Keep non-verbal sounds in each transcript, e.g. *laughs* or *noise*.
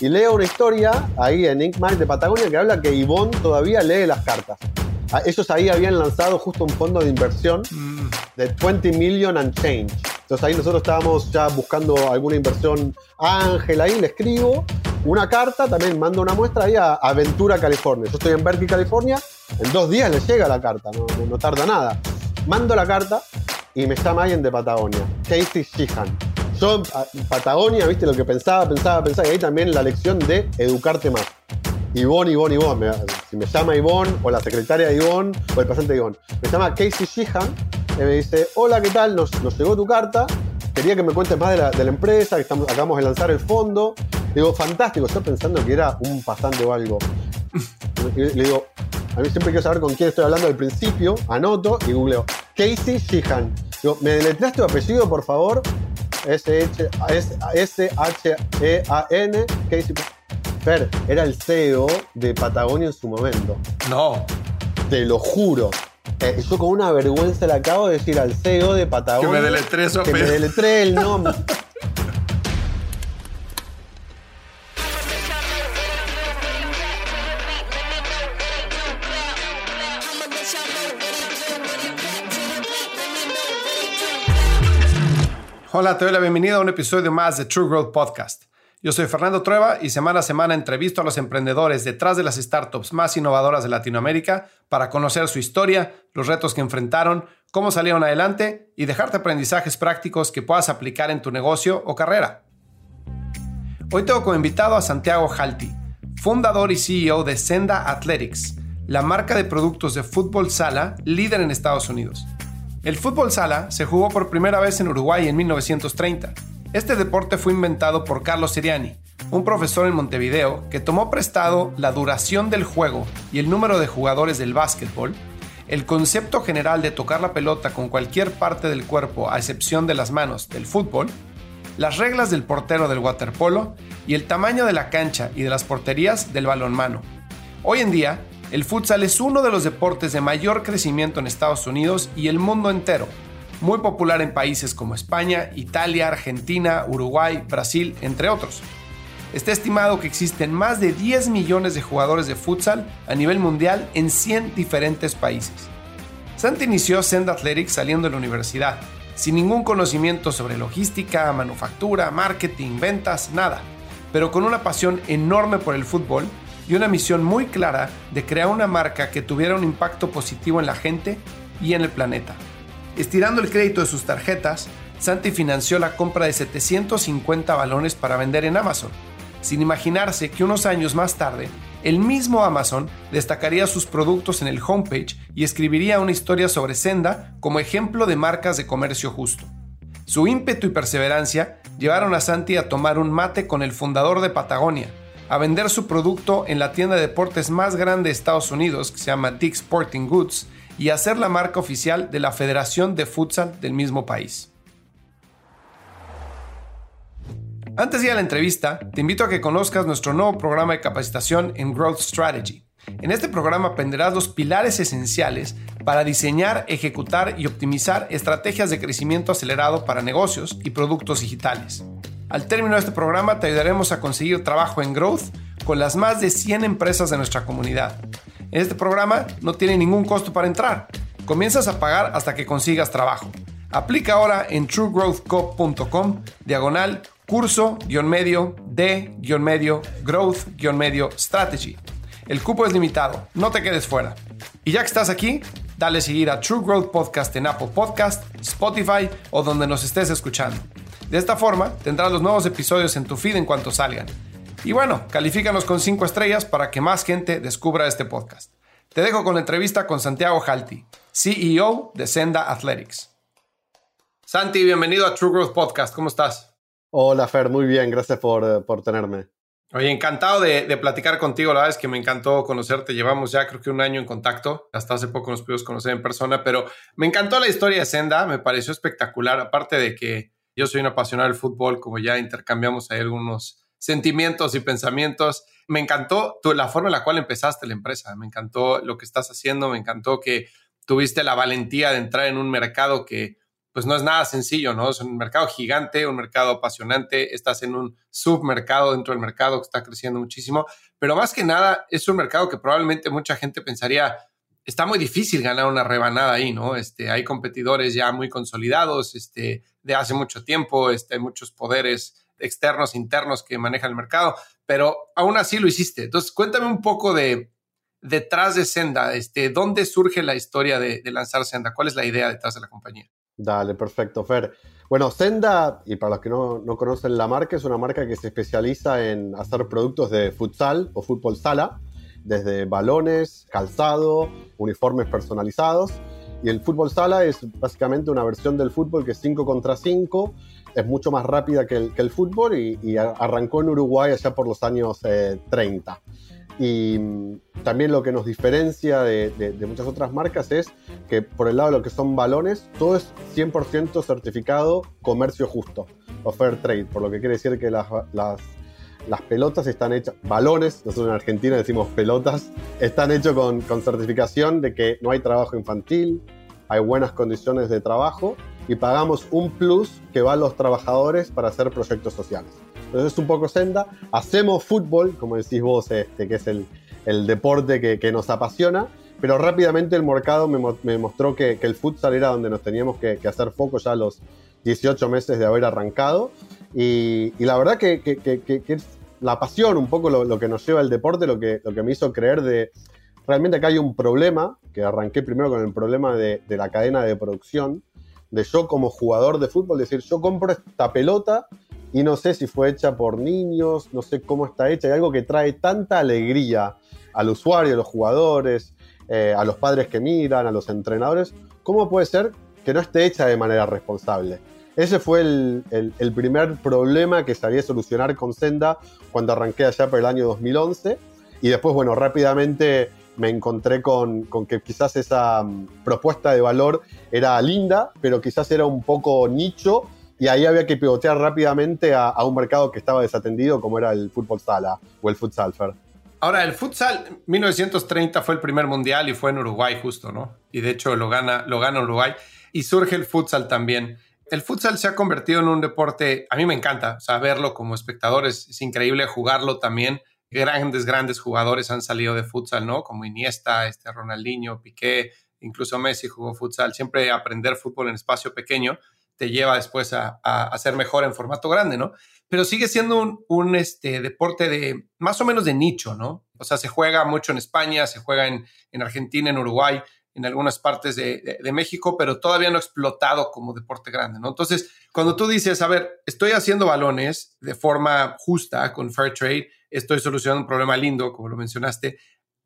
y leo una historia ahí en Ink de Patagonia que habla que Ivonne todavía lee las cartas. Ah, ellos ahí habían lanzado justo un fondo de inversión mm. de 20 million and change. Entonces ahí nosotros estábamos ya buscando alguna inversión. Ángel ahí le escribo una carta, también mando una muestra ahí a Aventura, California. Yo estoy en Berkeley, California. En dos días le llega la carta, no, tarda nada. Mando la carta y me llama alguien de Patagonia, Casey Sheehan. Yo, Patagonia, viste lo que pensaba, pensaba, pensaba, y ahí también la lección de educarte más. Ivonne, Ivonne, Ivonne. si me llama Ivonne, o la secretaria de Ivonne, o el paciente de Ivonne. Me llama Casey Sheehan y me dice, hola, ¿qué tal? Nos, llegó tu carta. Quería que me cuentes más de la, de la empresa, que estamos, acabamos de lanzar el fondo. Digo, fantástico, yo pensando que era un pasante o algo. le digo, a mí siempre quiero saber con quién estoy hablando al principio, anoto y googleo. Casey Sheehan. Digo, ¿me deletreas tu apellido, por favor? S-H-E-A-N, Casey era el CEO de Patagonia en su momento. No. Te lo juro. Eh, yo con una vergüenza le acabo de decir al CEO de Patagonia. Que me deletré Que me deletré el nombre. *laughs* Hola, te doy la bienvenida a un episodio más de True Growth Podcast. Yo soy Fernando Trueba y semana a semana entrevisto a los emprendedores detrás de las startups más innovadoras de Latinoamérica para conocer su historia, los retos que enfrentaron, cómo salieron adelante y dejarte aprendizajes prácticos que puedas aplicar en tu negocio o carrera. Hoy tengo como invitado a Santiago Jalti, fundador y CEO de Senda Athletics, la marca de productos de fútbol sala líder en Estados Unidos. El fútbol sala se jugó por primera vez en Uruguay en 1930 este deporte fue inventado por Carlos Siriani, un profesor en Montevideo que tomó prestado la duración del juego y el número de jugadores del básquetbol, el concepto general de tocar la pelota con cualquier parte del cuerpo a excepción de las manos del fútbol, las reglas del portero del waterpolo y el tamaño de la cancha y de las porterías del balonmano. Hoy en día, el futsal es uno de los deportes de mayor crecimiento en Estados Unidos y el mundo entero muy popular en países como España, Italia, Argentina, Uruguay, Brasil, entre otros. Está estimado que existen más de 10 millones de jugadores de futsal a nivel mundial en 100 diferentes países. Santi inició Send Athletics saliendo de la universidad, sin ningún conocimiento sobre logística, manufactura, marketing, ventas, nada, pero con una pasión enorme por el fútbol y una misión muy clara de crear una marca que tuviera un impacto positivo en la gente y en el planeta. Estirando el crédito de sus tarjetas, Santi financió la compra de 750 balones para vender en Amazon, sin imaginarse que unos años más tarde, el mismo Amazon destacaría sus productos en el homepage y escribiría una historia sobre Senda como ejemplo de marcas de comercio justo. Su ímpetu y perseverancia llevaron a Santi a tomar un mate con el fundador de Patagonia, a vender su producto en la tienda de deportes más grande de Estados Unidos, que se llama Dick Sporting Goods, y hacer la marca oficial de la Federación de Futsal del mismo país. Antes de ir a la entrevista, te invito a que conozcas nuestro nuevo programa de capacitación en Growth Strategy. En este programa aprenderás los pilares esenciales para diseñar, ejecutar y optimizar estrategias de crecimiento acelerado para negocios y productos digitales. Al término de este programa te ayudaremos a conseguir trabajo en Growth con las más de 100 empresas de nuestra comunidad este programa no tiene ningún costo para entrar. Comienzas a pagar hasta que consigas trabajo. Aplica ahora en truegrowthco.com diagonal curso-medio de-medio growth-medio strategy. El cupo es limitado, no te quedes fuera. Y ya que estás aquí, dale seguir a True Growth Podcast en Apple Podcast, Spotify o donde nos estés escuchando. De esta forma, tendrás los nuevos episodios en tu feed en cuanto salgan. Y bueno, califícanos con 5 estrellas para que más gente descubra este podcast. Te dejo con la entrevista con Santiago Jalti, CEO de Senda Athletics. Santi, bienvenido a True Growth Podcast. ¿Cómo estás? Hola, Fer, muy bien. Gracias por, eh, por tenerme. Oye, encantado de, de, platicar contigo. La verdad es que me encantó conocerte. Llevamos ya creo que un año en contacto. Hasta hace poco nos pudimos conocer en persona, pero me encantó la historia de Senda. Me pareció espectacular. Aparte de que yo soy un apasionado del fútbol, como ya intercambiamos ahí algunos sentimientos y pensamientos. Me encantó la forma en la cual empezaste la empresa, me encantó lo que estás haciendo, me encantó que tuviste la valentía de entrar en un mercado que pues no es nada sencillo, ¿no? Es un mercado gigante, un mercado apasionante, estás en un submercado dentro del mercado que está creciendo muchísimo, pero más que nada es un mercado que probablemente mucha gente pensaría, está muy difícil ganar una rebanada ahí, ¿no? Este, hay competidores ya muy consolidados, este, de hace mucho tiempo, este, hay muchos poderes externos, internos que manejan el mercado, pero aún así lo hiciste. Entonces, cuéntame un poco de detrás de Senda, este, ¿dónde surge la historia de, lanzar Senda? ¿Cuál es la idea detrás de la compañía? Dale, perfecto, Fer. Bueno, Senda, y para los que no, conocen la marca, es una marca que se especializa en hacer productos de futsal o fútbol sala, desde balones, calzado, uniformes personalizados. Y el fútbol sala es básicamente una versión del fútbol que es 5 contra 5, es mucho más rápida que el, fútbol y, arrancó en Uruguay allá por los años 30. Eh, y mm, también lo que nos diferencia de, muchas otras marcas es que por el lado de lo que son balones, todo es 100% certificado comercio justo o fair trade, por lo que quiere decir que las, las, las pelotas están hechas, balones, nosotros en Argentina decimos pelotas, están hechos con, con certificación de que no hay trabajo infantil, hay buenas condiciones de trabajo y pagamos un plus que va a los trabajadores para hacer proyectos sociales. Entonces es un poco senda. Hacemos fútbol, como decís vos, este, que es el, deporte que, nos apasiona, pero rápidamente el mercado me, mostró que, el futsal era donde nos teníamos que, que, hacer foco ya a los 18 meses de haber arrancado. Y, la verdad que, es la pasión, un poco lo, que nos lleva el deporte, lo que, lo que me hizo creer de... Realmente acá hay un problema, que arranqué primero con el problema de, la cadena de producción, de yo como jugador de fútbol, decir, yo compro esta pelota y no sé si fue hecha por niños, no sé cómo está hecha, hay algo que trae tanta alegría al usuario, a los jugadores, eh, a los padres que miran, a los entrenadores, ¿cómo puede ser que no esté hecha de manera responsable? Ese fue el, primer problema que sabía solucionar con Senda cuando arranqué allá por el año 2011. Y después, bueno, rápidamente me encontré con, que quizás esa mm, propuesta de valor era linda, pero quizás era un poco nicho y ahí había que pivotear rápidamente a, un mercado que estaba desatendido como era el fútbol sala o el futsal. Ahora, el futsal, 1930 fue el primer mundial y fue en Uruguay justo, ¿no? Y de hecho lo gana, lo gana Uruguay y surge el futsal también. El futsal se ha convertido en un deporte, a mí me encanta, o verlo como espectador es, increíble, jugarlo también. Grandes, grandes jugadores han salido de futsal, ¿no? Como Iniesta, este Ronaldinho, Piqué, incluso Messi jugó futsal. Siempre aprender fútbol en espacio pequeño te lleva después a, a, ser mejor en formato grande, ¿no? Pero sigue siendo un, este, deporte de más o menos de nicho, ¿no? O sea, se juega mucho en España, se juega en, en Argentina, en Uruguay, en algunas partes de, de, México, pero todavía no explotado como deporte grande, ¿no? Entonces, cuando tú dices, a ver, estoy haciendo balones de forma justa con Fair Trade, estoy solucionando un problema lindo, como lo mencionaste,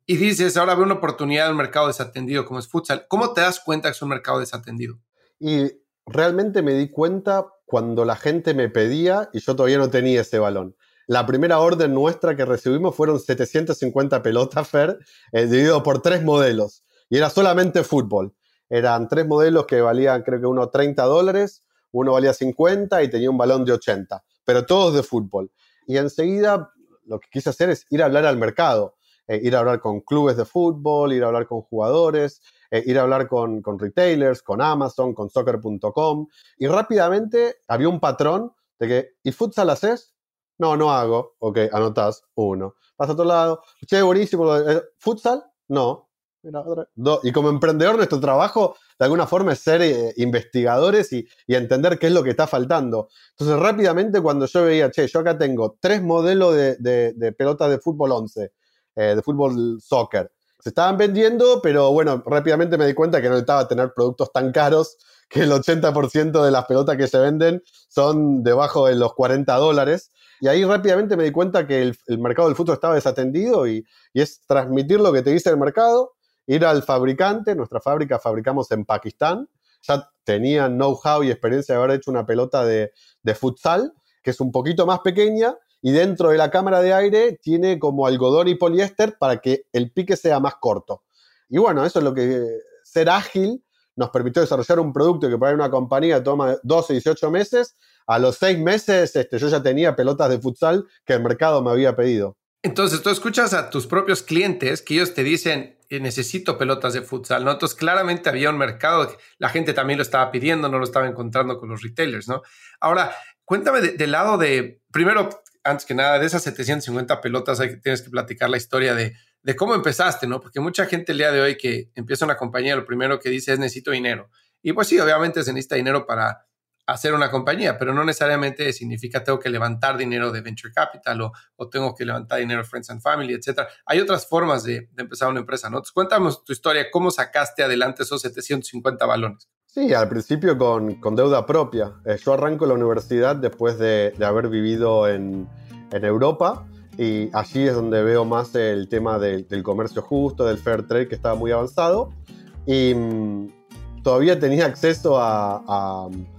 y dices, ahora veo una oportunidad en un mercado desatendido como es futsal, ¿cómo te das cuenta que es un mercado desatendido? Y realmente me di cuenta cuando la gente me pedía y yo todavía no tenía ese balón. La primera orden nuestra que recibimos fueron 750 pelotas Fer, eh, dividido por tres modelos. Y era solamente fútbol. Eran tres modelos que valían creo que uno 30 dólares, uno valía 50 y tenía un balón de 80, pero todos de fútbol. Y enseguida lo que quise hacer es ir a hablar al mercado, eh, ir a hablar con clubes de fútbol, ir a hablar con jugadores, eh, ir a hablar con, retailers, con Amazon, con soccer.com, y rápidamente había un patrón de que, ¿y futsal haces? No, no hago. Ok, anotás uno. Vas a otro lado. Che, buenísimo. Eh, ¿Futsal? No. Mira, Y como emprendedor, nuestro trabajo de alguna forma es ser eh, investigadores y, y, entender qué es lo que está faltando. Entonces, rápidamente, cuando yo veía, che, yo acá tengo tres modelos de, de, de pelotas de fútbol 11, de fútbol soccer, se estaban vendiendo, pero bueno, rápidamente me di cuenta que no necesitaba tener productos tan caros, que el 80% de las pelotas que se venden son debajo de los 40 dólares. Y ahí rápidamente me di cuenta que el, mercado del fútbol estaba desatendido y, es transmitir lo que te dice el mercado, ir al fabricante, nuestra fábrica fabricamos en Pakistán, ya tenían know-how y experiencia de haber hecho una pelota de, de futsal, que es un poquito más pequeña, y dentro de la cámara de aire tiene como algodón y poliéster para que el pique sea más corto. Y bueno, eso es lo que ser ágil nos permitió desarrollar un producto que para una compañía toma 12, 18 meses. A los 6 meses este, yo ya tenía pelotas de futsal que el mercado me había pedido. Entonces tú escuchas a tus propios clientes que ellos te dicen, necesito pelotas de futsal, ¿no? Entonces, claramente había un mercado, la gente también lo estaba pidiendo, no lo estaba encontrando con los retailers, ¿no? Ahora, cuéntame del lado de, primero, antes que nada, de esas 750 pelotas, hay, tienes que platicar la historia de, de cómo empezaste, ¿no? Porque mucha gente el día de hoy que empieza una compañía, lo primero que dice es necesito dinero. Y pues sí, obviamente se necesita dinero para hacer una compañía, pero no necesariamente significa tengo que levantar dinero de venture capital o, tengo que levantar dinero de friends and family, etc. Hay otras formas de, empezar una empresa, ¿no? Entonces, cuéntanos tu historia, ¿cómo sacaste adelante esos 750 balones? Sí, al principio con, deuda propia. Eh, yo arranco la universidad después de, haber vivido en, Europa y allí es donde veo más el tema del comercio justo, del fair trade que estaba muy avanzado y mm, todavía tenía acceso a a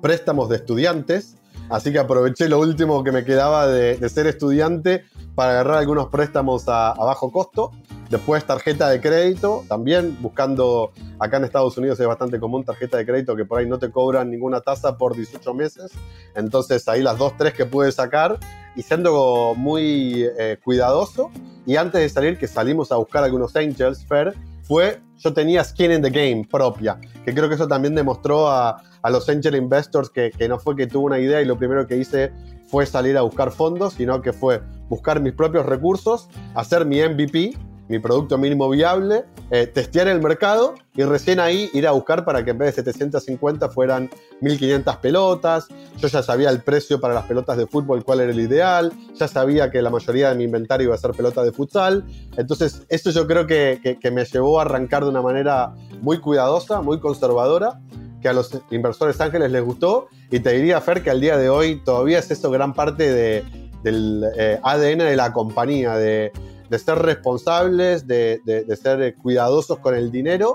préstamos de estudiantes, así que aproveché lo último que me quedaba de, ser estudiante para agarrar algunos préstamos a, bajo costo. Después tarjeta de crédito, también buscando, acá en Estados Unidos es bastante común tarjeta de crédito que por ahí no te cobran ninguna tasa por 18 meses. Entonces ahí las dos, tres que pude sacar y siendo muy eh, cuidadoso. Y antes de salir, que salimos a buscar algunos Angels Fair, fue yo tenía skin in the game propia, que creo que eso también demostró a, a los angel investors que, que, no fue que tuve una idea y lo primero que hice fue salir a buscar fondos, sino que fue buscar mis propios recursos, hacer mi MVP, mi producto mínimo viable, eh, testear el mercado y recién ahí ir a buscar para que en vez de 750 fueran 1500 pelotas. Yo ya sabía el precio para las pelotas de fútbol, cuál era el ideal, ya sabía que la mayoría de mi inventario iba a ser pelota de futsal. Entonces, esto yo creo que, que me llevó a arrancar de una manera muy cuidadosa, muy conservadora que a los inversores ángeles les gustó y te diría, Fer, que al día de hoy todavía es eso gran parte de, del eh, ADN de la compañía, de, de ser responsables, de, de, ser cuidadosos con el dinero.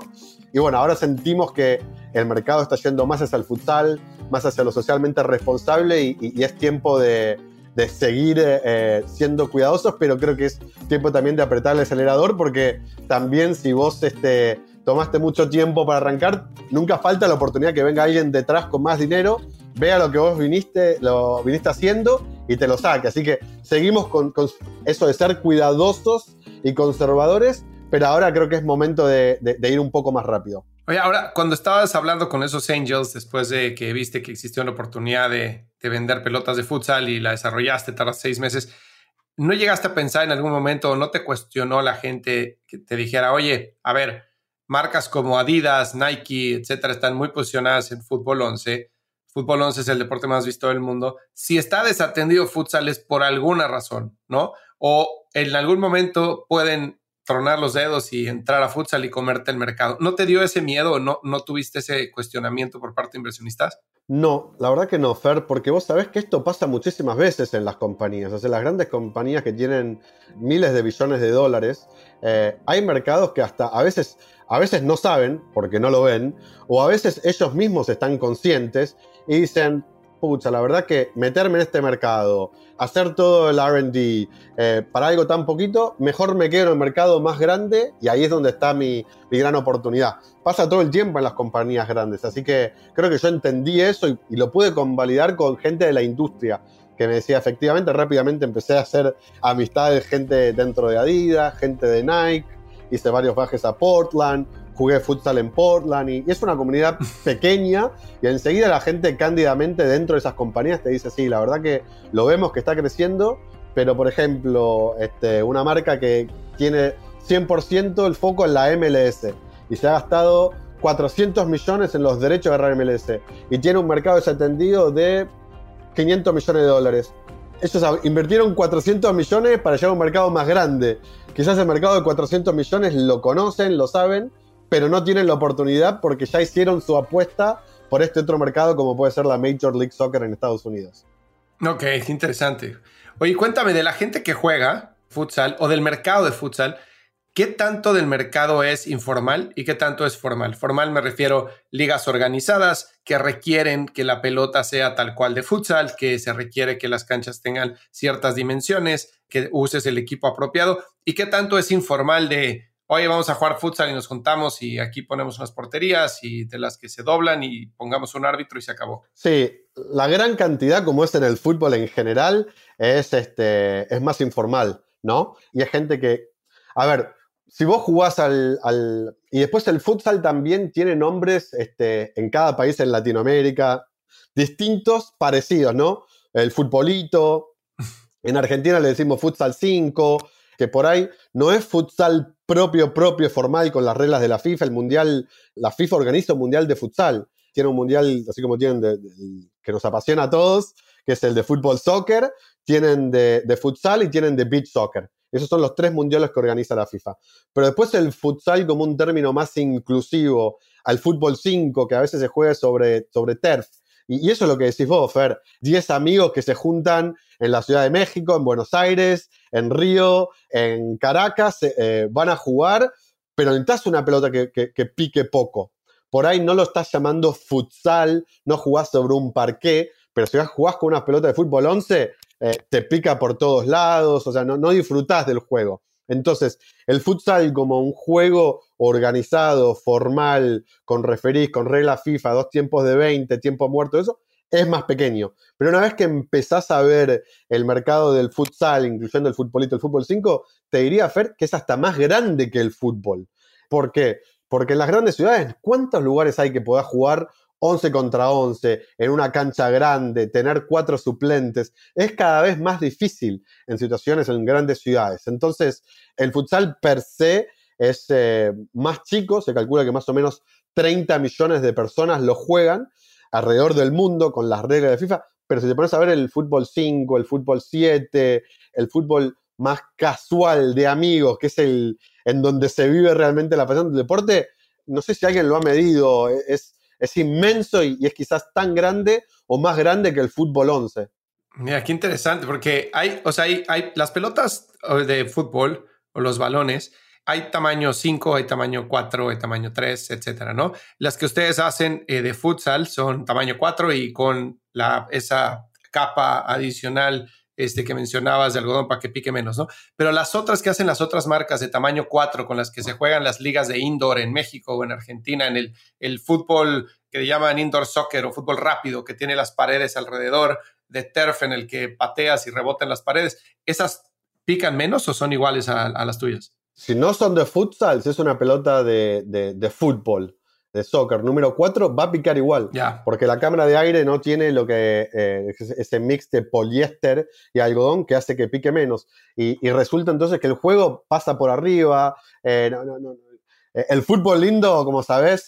Y bueno, ahora sentimos que el mercado está yendo más hacia el futsal, más hacia lo socialmente responsable y, es tiempo de, seguir eh, siendo cuidadosos, pero creo que es tiempo también de apretar el acelerador porque también si vos este, tomaste mucho tiempo para arrancar, nunca falta la oportunidad que venga alguien detrás con más dinero, vea lo que vos viniste, lo viniste haciendo y te lo saque. Así que seguimos con, eso de ser cuidadosos y conservadores, pero ahora creo que es momento de, ir un poco más rápido. Oye, ahora, cuando estabas hablando con esos Angels, después de que viste que existió una oportunidad de, vender pelotas de futsal y la desarrollaste, tardas seis meses, ¿no llegaste a pensar en algún momento o no te cuestionó la gente que te dijera, oye, a ver, marcas como Adidas, Nike, etcétera, están muy posicionadas en fútbol 11. Fútbol 11 es el deporte más visto del mundo. Si está desatendido futsal es por alguna razón, ¿no? O en algún momento pueden tronar los dedos y entrar a futsal y comerte el mercado. ¿No te dio ese miedo no, no tuviste ese cuestionamiento por parte de inversionistas? No, la verdad que no, Fer, porque vos sabés que esto pasa muchísimas veces en las compañías. O sea, las grandes compañías que tienen miles de billones de dólares, eh, hay mercados que hasta a veces a veces no saben porque no lo ven, o a veces ellos mismos están conscientes y dicen, pucha, la verdad que meterme en este mercado, hacer todo el RD eh, para algo tan poquito, mejor me quedo en el mercado más grande y ahí es donde está mi, gran oportunidad. Pasa todo el tiempo en las compañías grandes, así que creo que yo entendí eso y, y lo pude convalidar con gente de la industria que me decía efectivamente, rápidamente empecé a hacer amistades, gente dentro de Adidas, gente de Nike, hice varios viajes a Portland, jugué futsal en Portland y, es una comunidad *laughs* pequeña y enseguida la gente cándidamente dentro de esas compañías te dice, sí, la verdad que lo vemos que está creciendo, pero por ejemplo, este, una marca que tiene 100% el foco en la MLS y se ha gastado 400 millones en los derechos de agarrar MLS y tiene un mercado desatendido de 500 millones de dólares. Ellos invirtieron 400 millones para llegar a un mercado más grande. Quizás el mercado de 400 millones lo conocen, lo saben, pero no tienen la oportunidad porque ya hicieron su apuesta por este otro mercado como puede ser la Major League Soccer en Estados Unidos. Ok, interesante. Oye, cuéntame de la gente que juega futsal o del mercado de futsal. ¿Qué tanto del mercado es informal y qué tanto es formal? Formal me refiero ligas organizadas que requieren que la pelota sea tal cual de futsal, que se requiere que las canchas tengan ciertas dimensiones, que uses el equipo apropiado y qué tanto es informal de, oye, vamos a jugar futsal y nos juntamos y aquí ponemos unas porterías y de las que se doblan y pongamos un árbitro y se acabó. Sí, la gran cantidad como es en el fútbol en general es, este, es más informal, ¿no? Y hay gente que, a ver, si vos jugás al, Y después el futsal también tiene nombres este, en cada país en Latinoamérica, distintos, parecidos, ¿no? El futbolito, en Argentina le decimos futsal 5, que por ahí no es futsal propio, propio, formal con las reglas de la FIFA. El mundial, la FIFA organiza un mundial de futsal. Tiene un mundial, así como tienen que nos apasiona a todos, que es el de fútbol soccer, tienen de, futsal y tienen de beach soccer. Esos son los tres mundiales que organiza la FIFA. Pero después el futsal como un término más inclusivo, al fútbol 5, que a veces se juega sobre, sobre turf. Y, eso es lo que decís vos, Fer. Diez amigos que se juntan en la Ciudad de México, en Buenos Aires, en Río, en Caracas, eh, eh, van a jugar, pero necesitas una pelota que, que, pique poco. Por ahí no lo estás llamando futsal, no jugás sobre un parqué, pero si jugás con una pelota de fútbol 11, eh, te pica por todos lados, o sea, no, no disfrutás del juego. Entonces, el futsal como un juego organizado, formal, con referís, con regla FIFA, dos tiempos de 20, tiempo muerto, eso, es más pequeño. Pero una vez que empezás a ver el mercado del futsal, incluyendo el futbolito, el fútbol 5, te diría, Fer, que es hasta más grande que el fútbol. ¿Por qué? Porque en las grandes ciudades, ¿cuántos lugares hay que pueda jugar 11 contra 11 en una cancha grande, tener cuatro suplentes, es cada vez más difícil en situaciones en grandes ciudades. Entonces, el futsal per se es eh, más chico, se calcula que más o menos 30 millones de personas lo juegan alrededor del mundo con las reglas de FIFA, pero si te pones a ver el fútbol 5, el fútbol 7, el fútbol más casual de amigos, que es el en donde se vive realmente la pasión del deporte, no sé si alguien lo ha medido, es es inmenso y, es quizás tan grande o más grande que el fútbol 11. Mira, qué interesante, porque hay, o sea, hay, hay las pelotas de fútbol o los balones, hay tamaño 5, hay tamaño 4, hay tamaño 3, etcétera, ¿no? Las que ustedes hacen eh, de futsal son tamaño 4 y con la, esa capa adicional este, que mencionabas de algodón para que pique menos, ¿no? Pero las otras que hacen las otras marcas de tamaño 4 con las que se juegan las ligas de indoor en México o en Argentina, en el, el fútbol que llaman indoor soccer o fútbol rápido, que tiene las paredes alrededor de turf en el que pateas y rebotan las paredes, ¿esas pican menos o son iguales a, las tuyas? Si no son de futsal, si es una pelota de, de fútbol, de soccer número 4 va a picar igual. Porque la cámara de aire no tiene lo que eh, ese mix de poliéster y algodón que hace que pique menos. Y, resulta entonces que el juego pasa por arriba. Eh, eh, el fútbol lindo, como sabes,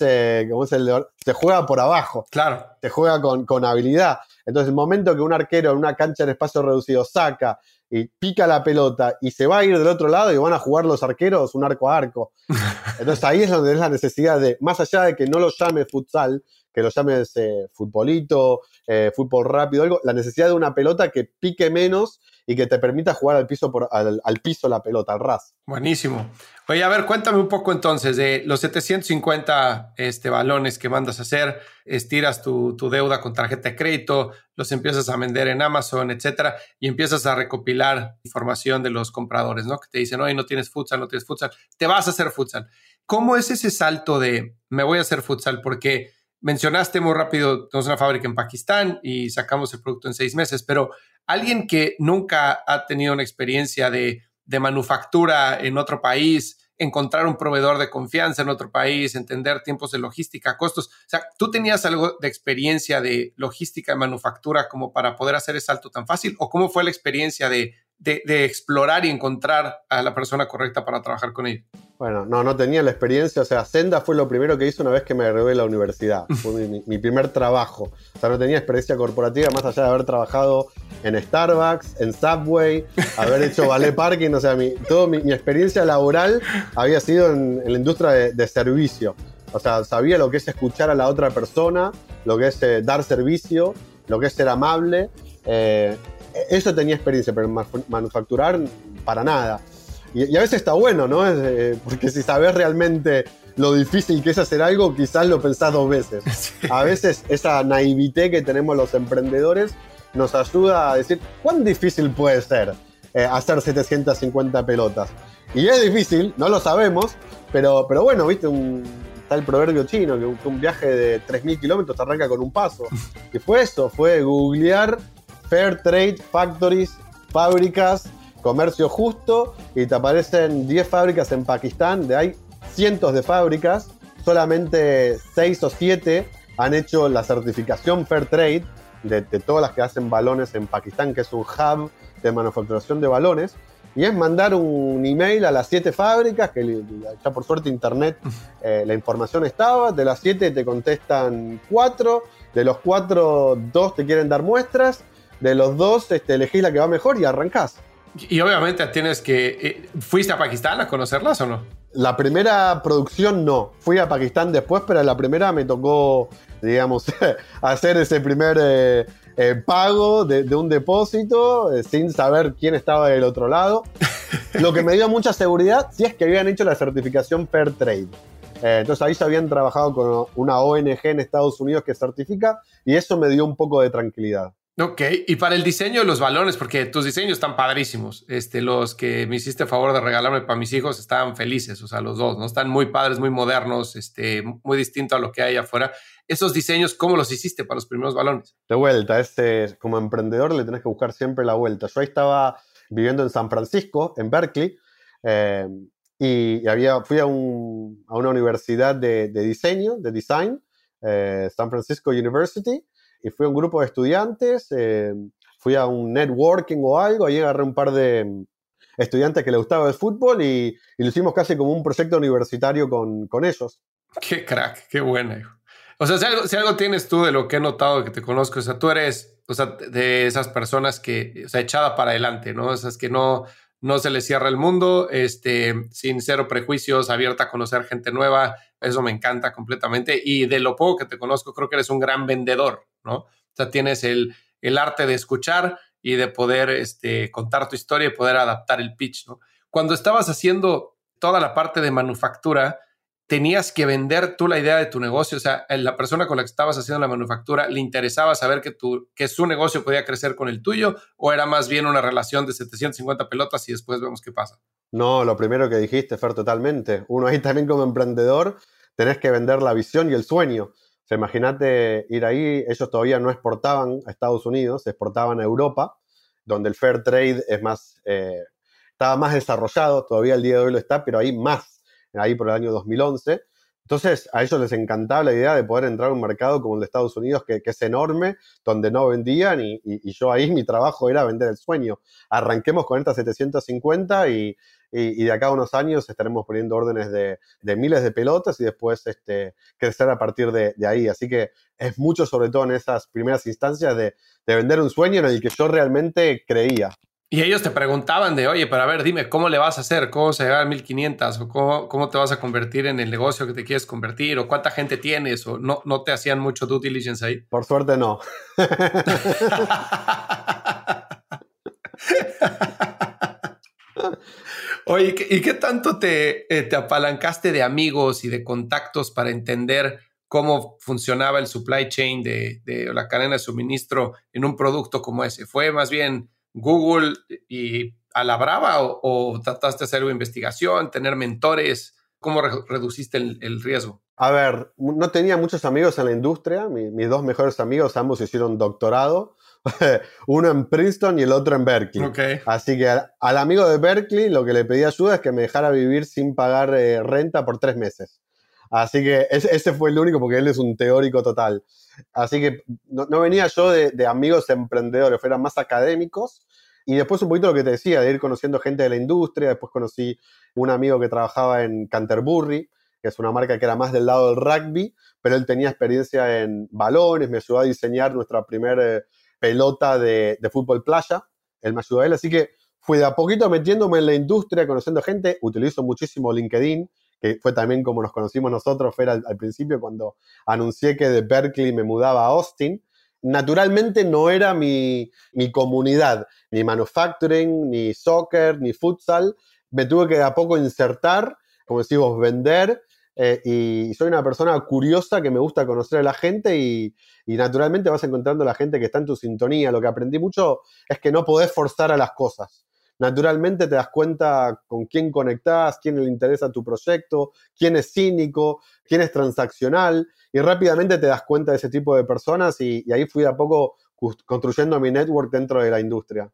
como es el se juega por abajo. Claro. Se juega con, con habilidad. Entonces, el momento que un arquero en una cancha en espacio reducido saca y pica la pelota y se va a ir del otro lado y van a jugar los arqueros un arco a arco. *laughs* Entonces ahí es donde es la necesidad de, más allá de que no lo llame futsal, que lo llames eh, futbolito, eh, fútbol rápido, algo, la necesidad de una pelota que pique menos y que te permita jugar al piso, por, al, piso la pelota, al ras. Buenísimo. Oye, a ver, cuéntame un poco entonces de los 750 este, balones que mandas a hacer, estiras tu, deuda con tarjeta de crédito, los empiezas a vender en Amazon, etcétera, y empiezas a recopilar información de los compradores, ¿no? Que te dicen, oye, no tienes futsal, no tienes futsal, te vas a hacer futsal. ¿Cómo es ese salto de me voy a hacer futsal? Porque mencionaste muy rápido, tenemos una fábrica en Pakistán y sacamos el producto en seis meses, pero alguien que nunca ha tenido una experiencia de, manufactura en otro país, encontrar un proveedor de confianza en otro país, entender tiempos de logística, costos. O sea, ¿tú tenías algo de experiencia de logística de manufactura como para poder hacer ese salto tan fácil? ¿O cómo fue la experiencia de, de explorar y encontrar a la persona correcta para trabajar con él? Bueno, no, no tenía la experiencia. O sea, Senda fue lo primero que hice una vez que me gradué de la universidad. *laughs* Fue mi, primer trabajo. O sea, no tenía experiencia corporativa más allá de haber trabajado en Starbucks, en Subway, *laughs* haber hecho ballet parking. O sea, mi, toda mi, experiencia laboral había sido en, la industria de, servicio. O sea, sabía lo que es escuchar a la otra persona, lo que es eh, dar servicio, lo que es ser amable. Eh, eso tenía experiencia, pero manufacturar para nada. Y, a veces está bueno, ¿no? Eh, porque si sabes realmente lo difícil que es hacer algo, quizás lo pensás dos veces. *laughs* A veces esa naivete que tenemos los emprendedores nos ayuda a decir, ¿cuán difícil puede ser eh, hacer 750 pelotas? Y es difícil, no lo sabemos, pero, pero bueno, viste, un, está el proverbio chino, que un, viaje de 3.000 kilómetros arranca con un paso. *laughs* Y fue eso, fue googlear Fair Trade Factories, fábricas, comercio justo y te aparecen 10 fábricas en Pakistán, de hay cientos de fábricas, solamente 6 o 7 han hecho la certificación Fair Trade de, todas las que hacen balones en Pakistán, que es un hub de manufacturación de balones. Y es mandar un email a las siete fábricas, que ya por suerte internet eh, la información estaba, de las siete te contestan cuatro, de los cuatro dos te quieren dar muestras, de los dos este, elegís la que va mejor y arrancás. Y obviamente tienes que... Eh, ¿Fuiste a Pakistán a conocerlas o no? La primera producción no. Fui a Pakistán después, pero la primera me tocó, digamos, *laughs* hacer ese primer eh, eh, pago de, un depósito sin saber quién estaba del otro lado. *laughs* Lo que me dio mucha seguridad si es que habían hecho la certificación Fair Trade. entonces ahí se habían trabajado con una ONG en Estados Unidos que certifica y eso me dio un poco de tranquilidad. Ok, y para el diseño de los balones, porque tus diseños están padrísimos. Este, los que me hiciste favor de regalarme para mis hijos estaban felices, o sea, los dos, ¿no? Están muy padres, muy modernos, este, muy distinto a lo que hay afuera. Esos diseños, ¿cómo los hiciste para los primeros balones? De vuelta, este, como emprendedor le tenés que buscar siempre la vuelta. Yo ahí estaba viviendo en San Francisco, en Berkeley, eh, y, había, fui a, un, a, una universidad de, de, diseño, de design, eh, San Francisco University, y fui a un grupo de estudiantes, eh, fui a un networking o algo, ahí agarré un par de mm, estudiantes que les gustaba el fútbol y, lo hicimos casi como un proyecto universitario con, con ellos. Qué crack, qué buena. O sea, si algo, si algo, tienes tú de lo que he notado que te conozco, o sea, tú eres, o sea, de esas personas que, o sea, echada para adelante, ¿no? Esas que no, no se les cierra el mundo, este, sin cero prejuicios, abierta a conocer gente nueva, eso me encanta completamente. Y de lo poco que te conozco, creo que eres un gran vendedor, ¿no? O sea, tienes el, el arte de escuchar y de poder este, contar tu historia y poder adaptar el pitch, ¿no? Cuando estabas haciendo toda la parte de manufactura, tenías que vender tú la idea de tu negocio, o sea, la persona con la que estabas haciendo la manufactura, ¿le interesaba saber que, tu, que su negocio podía crecer con el tuyo o era más bien una relación de 750 pelotas y después vemos qué pasa? No, lo primero que dijiste, Fer, totalmente. Uno ahí también como emprendedor tenés que vender la visión y el sueño. O imagínate ir ahí, ellos todavía no exportaban a Estados Unidos, exportaban a Europa, donde el fair trade es más, eh, estaba más desarrollado, todavía el día de hoy lo está, pero ahí más, ahí por el año 2011. Entonces, a ellos les encantaba la idea de poder entrar a un mercado como el de Estados Unidos, que, es enorme, donde no vendían, y, y, yo ahí mi trabajo era vender el sueño. Arranquemos con estas 750 y, y, de acá a unos años estaremos poniendo órdenes de, miles de pelotas y después este, crecer a partir de, ahí. Así que es mucho, sobre todo en esas primeras instancias, de, vender un sueño en el que yo realmente creía. Y ellos te preguntaban de, oye, pero a ver, dime, ¿cómo le vas a hacer? ¿Cómo se llega a 1500? ¿O cómo, cómo, te vas a convertir en el negocio que te quieres convertir? ¿O cuánta gente tienes? ¿O no, no te hacían mucho due diligence ahí? Por suerte no. *laughs* *laughs* Oye, ¿y qué tanto te, eh, te apalancaste de amigos y de contactos para entender cómo funcionaba el supply chain de, la cadena de suministro en un producto como ese? ¿Fue más bien Google y a la brava o, trataste de hacer una investigación, tener mentores? ¿Cómo reduciste el, riesgo? A ver, no tenía muchos amigos en la industria. mis dos mejores amigos, ambos hicieron doctorado. *laughs* uno en Princeton y el otro en Berkeley. Así que al, amigo de Berkeley lo que le pedí ayuda es que me dejara vivir sin pagar eh, renta por tres meses. Así que ese, fue el único porque él es un teórico total. Así que no, venía yo de, amigos emprendedores, eran más académicos. Y después un poquito lo que te decía, de ir conociendo gente de la industria. Después conocí un amigo que trabajaba en Canterbury, que es una marca que era más del lado del rugby, pero él tenía experiencia en balones, me ayudó a diseñar nuestra primera pelota de, fútbol playa, él me ayudó a él, así que fui de a poquito metiéndome en la industria, conociendo gente, utilizo muchísimo LinkedIn, que fue también como nos conocimos nosotros, fue al, principio cuando anuncié que de Berkeley me mudaba a Austin. Naturalmente no era mi, mi comunidad, ni manufacturing, ni soccer, ni futsal. Me tuve que de a poco insertar, como decimos, vender eh, y soy una persona curiosa que me gusta conocer a la gente y, naturalmente vas encontrando a la gente que está en tu sintonía. Lo que aprendí mucho es que no podés forzar a las cosas. Naturalmente te das cuenta con quién conectás, quién le interesa tu proyecto, quién es cínico, quién es transaccional y rápidamente te das cuenta de ese tipo de personas y, ahí fui de a poco construyendo mi network dentro de la industria.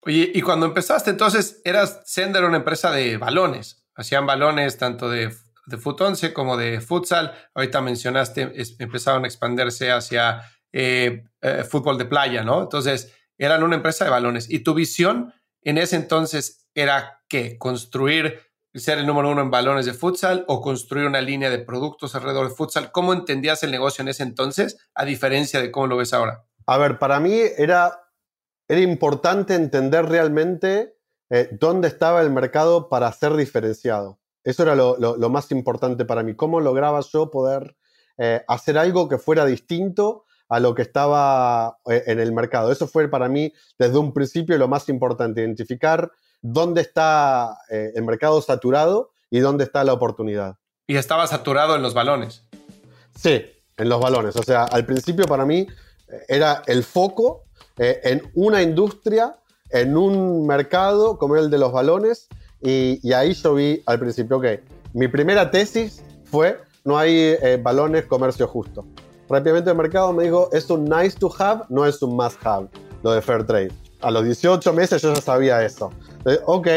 Oye, y cuando empezaste, entonces, eras Sender una empresa de balones. Hacían balones tanto de, de Foot 11 como de futsal. Ahorita mencionaste, empezaron a expandirse hacia eh, eh, fútbol de playa, ¿no? Entonces, eran una empresa de balones. Y tu visión en ese entonces era que construir, ser el número uno en balones de futsal o construir una línea de productos alrededor de futsal. ¿Cómo entendías el negocio en ese entonces, a diferencia de cómo lo ves ahora? A ver, para mí era, era importante entender realmente eh, dónde estaba el mercado para ser diferenciado. Eso era lo, más importante para mí. ¿Cómo lograba yo poder hacer algo que fuera distinto a lo que estaba eh, en el mercado. Eso fue para mí desde un principio lo más importante, identificar dónde está eh, el mercado saturado y dónde está la oportunidad. ¿Y estaba saturado en los balones? Sí, en los balones. O sea, al principio para mí eh, era el foco en una industria, en un mercado como el de los balones, y, y ahí yo vi al principio que mi primera tesis fue no hay balones comercio justo rápidamente el mercado me dijo, es un nice to have, no es un must have, lo de fair trade. A los 18 meses yo ya sabía eso. ok,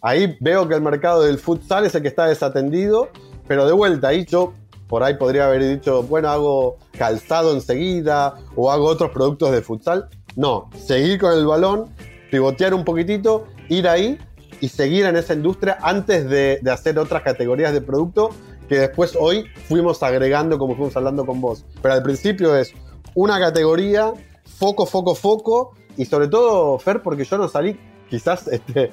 ahí veo que el mercado del futsal es el que está desatendido, pero de vuelta, ahí yo por ahí podría haber dicho, bueno, hago calzado enseguida o hago otros productos de futsal. No, seguir con el balón, pivotear un poquitito, ir ahí y seguir en esa industria antes de, hacer otras categorías de producto que después hoy fuimos agregando como fuimos hablando con vos. Pero al principio es una categoría, foco, foco, foco, y sobre todo, Fer, porque yo no salí quizás este,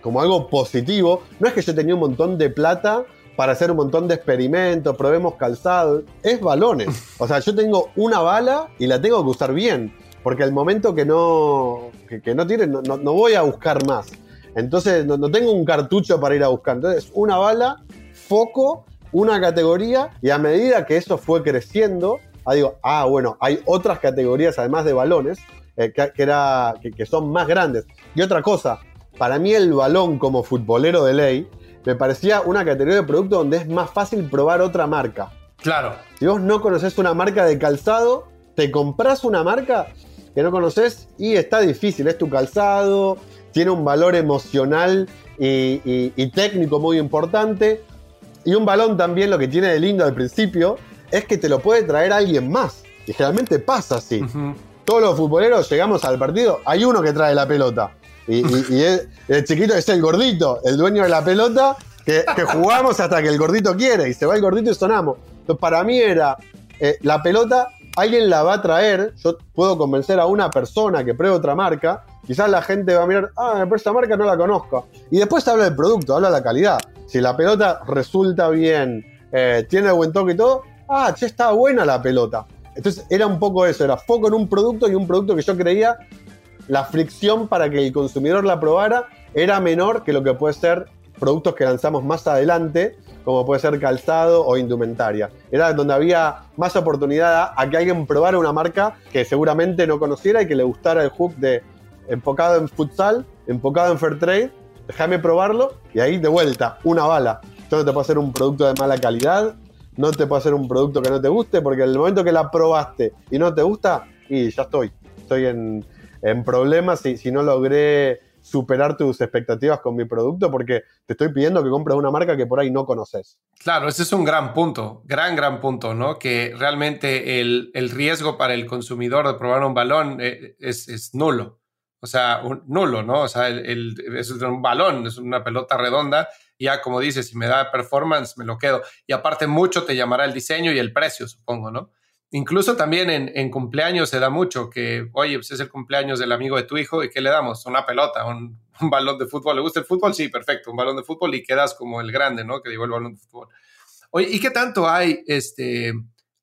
como algo positivo, no es que yo tenía un montón de plata para hacer un montón de experimentos, probemos calzado, es balones. O sea, yo tengo una bala y la tengo que usar bien, porque al momento que no, que, no tiene, no, no, voy a buscar más. Entonces, no, no tengo un cartucho para ir a buscar. Entonces, una bala, foco una categoría y a medida que eso fue creciendo, ah, digo, ah, bueno, hay otras categorías además de balones eh, que, era, que, son más grandes. Y otra cosa, para mí el balón como futbolero de ley me parecía una categoría de producto donde es más fácil probar otra marca. Claro. Si vos no conoces una marca de calzado, te compras una marca que no conoces y está difícil, es tu calzado, tiene un valor emocional y técnico muy importante. Y un balón también lo que tiene de lindo al principio es que te lo puede traer alguien más. Y generalmente pasa así. Todos los futboleros llegamos al partido, hay uno que trae la pelota. Y, el chiquito es el gordito, el dueño de la pelota, que, jugamos hasta que el gordito quiere. Y se va el gordito y sonamos. Entonces, para mí era eh, la pelota, alguien la va a traer. Yo puedo convencer a una persona que pruebe otra marca. Quizás la gente va a mirar, ah, pero esta marca no la conozco. Y después habla del producto, habla de la calidad. Si la pelota resulta bien, eh, tiene buen toque y todo, ah, che, está buena la pelota. Entonces era un poco eso, era foco en un producto y un producto que yo creía la fricción para que el consumidor la probara era menor que lo que puede ser productos que lanzamos más adelante, como puede ser calzado o indumentaria. Era donde había más oportunidad a, que alguien probara una marca que seguramente no conociera y que le gustara el hook de enfocado en futsal, enfocado en fair trade déjame probarlo y ahí de vuelta, una bala. Yo no te puedo hacer un producto de mala calidad, no te puedo hacer un producto que no te guste, porque en el momento que la probaste y no te gusta, y ya estoy. Estoy en, problemas si, si no logré superar tus expectativas con mi producto porque te estoy pidiendo que compres una marca que por ahí no conoces. Claro, ese es un gran punto, gran, gran punto, ¿no? Que realmente el, riesgo para el consumidor de probar un balón eh, es, es nulo. O sea, un, nulo, ¿no? O sea, el, es un balón, es una pelota redonda. Ya, como dices, si me da performance, me lo quedo. Y aparte, mucho te llamará el diseño y el precio, supongo, ¿no? Incluso también en, cumpleaños se da mucho que, oye, pues es el cumpleaños del amigo de tu hijo y ¿qué le damos? Una pelota, un, balón de fútbol. ¿Le gusta el fútbol? Sí, perfecto, un balón de fútbol y quedas como el grande, ¿no? Que digo el balón de fútbol. Oye, ¿y qué tanto hay este,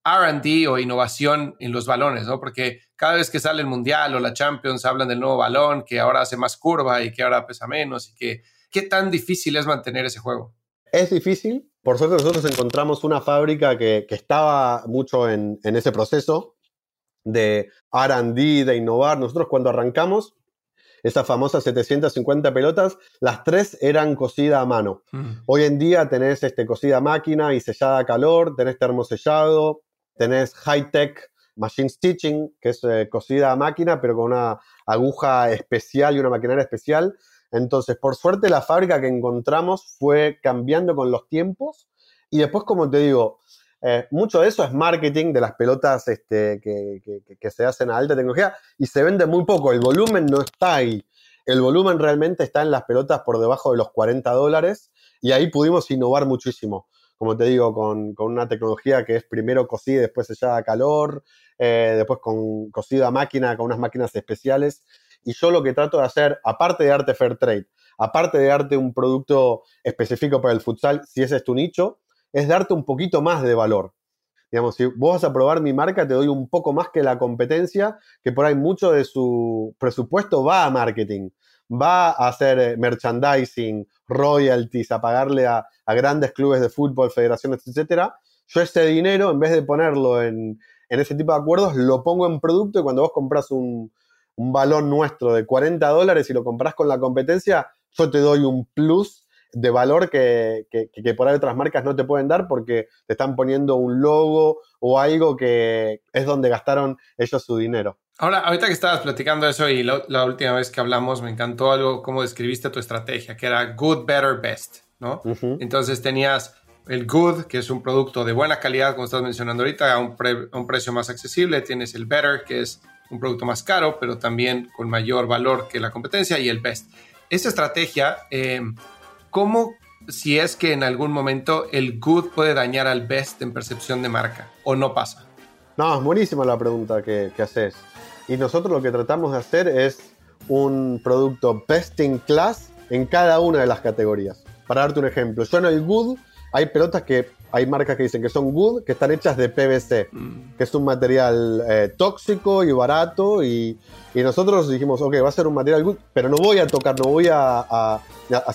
RD o innovación en los balones, ¿no? Porque cada vez que sale el Mundial o la Champions hablan del nuevo balón, que ahora hace más curva y que ahora pesa menos y que qué tan difícil es mantener ese juego. Es difícil. Por suerte nosotros encontramos una fábrica que, estaba mucho en, ese proceso de RD, de innovar. Nosotros cuando arrancamos, esas famosas 750 pelotas, las tres eran cosidas a mano. Mm. Hoy en día tenés este, cosida a máquina y sellada a calor, tenés termosellado, tenés high-tech machine stitching, que es eh, cosida a máquina, pero con una aguja especial y una maquinaria especial. Entonces, por suerte, la fábrica que encontramos fue cambiando con los tiempos. Y después, como te digo, eh, mucho de eso es marketing de las pelotas este, que, que, se hacen a alta tecnología y se vende muy poco. El volumen no está ahí. El volumen realmente está en las pelotas por debajo de los 40 dólares y ahí pudimos innovar muchísimo. Como te digo, con, con una tecnología que es primero cocida después sellada a calor, eh, después con cocida a máquina, con unas máquinas especiales. Y yo lo que trato de hacer, aparte de darte fair trade, aparte de darte un producto específico para el futsal, si ese es tu nicho, es darte un poquito más de valor. Digamos, si vos vas a probar mi marca, te doy un poco más que la competencia, que por ahí mucho de su presupuesto va a marketing, va a hacer eh, merchandising, royalties, a pagarle a, grandes clubes de fútbol, federaciones, etcétera. Yo ese dinero, en vez de ponerlo en, ese tipo de acuerdos, lo pongo en producto y cuando vos compras un, un balón nuestro de 40 dólares y lo compras con la competencia, yo te doy un plus de valor que, por ahí otras marcas no te pueden dar porque te están poniendo un logo o algo que es donde gastaron ellos su dinero. Ahora, ahorita que estabas platicando eso y la, última vez que hablamos, me encantó algo como describiste tu estrategia, que era good, better, best, ¿no? Entonces tenías el good, que es un producto de buena calidad, como estás mencionando ahorita, a un, a un precio más accesible. Tienes el better, que es un producto más caro, pero también con mayor valor que la competencia, y el best. Esa estrategia, eh, ¿cómo si es que en algún momento el good puede dañar al best en percepción de marca o no pasa? No, es buenísima la pregunta que, haces. Y nosotros lo que tratamos de hacer es un producto best in class en cada una de las categorías. Para darte un ejemplo, yo en el good hay pelotas que hay marcas que dicen que son good, que están hechas de PVC, mm. que es un material eh, tóxico y barato. Y, nosotros dijimos, ok, va a ser un material good, pero no voy a tocar, no voy a,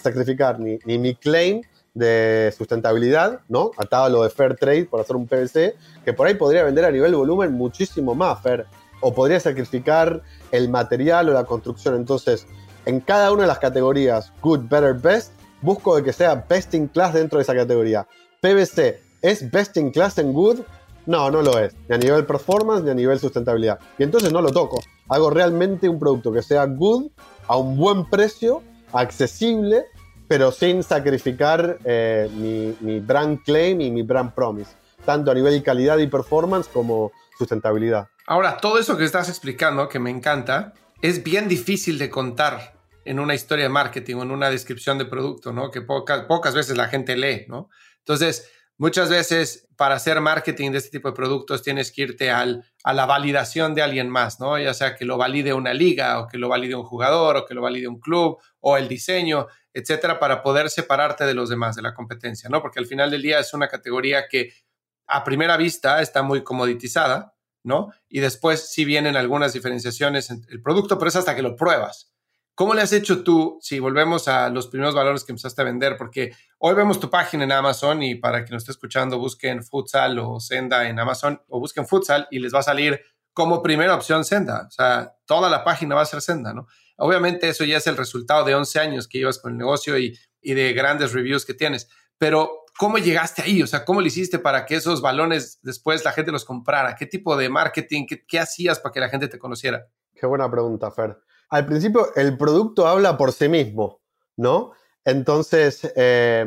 sacrificar ni, mi claim de sustentabilidad, ¿no? Atado a lo de Fair Trade por hacer un PVC, que por ahí podría vender a nivel volumen muchísimo más, Fair. O podría sacrificar el material o la construcción. Entonces, en cada una de las categorías, good, better, best, busco de que sea best in class dentro de esa categoría. PVC es best in class en good, no, no lo es, ni a nivel performance ni a nivel sustentabilidad. Y entonces no lo toco. Hago realmente un producto que sea good, a un buen precio, accesible, pero sin sacrificar eh, mi, mi, brand claim y mi brand promise, tanto a nivel de calidad y performance como sustentabilidad. Ahora, todo eso que estás explicando, que me encanta, es bien difícil de contar en una historia de marketing o en una descripción de producto, ¿no? Que pocas, pocas veces la gente lee, ¿no? Entonces, muchas veces para hacer marketing de este tipo de productos tienes que irte al, a la validación de alguien más, ¿no? Ya sea que lo valide una liga o que lo valide un jugador o que lo valide un club o el diseño, etcétera, para poder separarte de los demás, de la competencia, ¿no? Porque al final del día es una categoría que a primera vista está muy comoditizada, ¿no? Y después sí vienen algunas diferenciaciones en el producto, pero es hasta que lo pruebas. ¿Cómo le has hecho tú, si volvemos a los primeros valores que empezaste a vender? Porque hoy vemos tu página en Amazon y para quien nos esté escuchando, busquen Futsal o Senda en Amazon o busquen Futsal y les va a salir como primera opción Senda. O sea, toda la página va a ser Senda, ¿no? Obviamente eso ya es el resultado de 11 años que llevas con el negocio y, de grandes reviews que tienes. Pero, ¿cómo llegaste ahí? O sea, ¿cómo le hiciste para que esos balones después la gente los comprara? ¿Qué tipo de marketing? ¿Qué, qué hacías para que la gente te conociera? Qué buena pregunta, Fer al principio el producto habla por sí mismo, ¿no? Entonces, eh,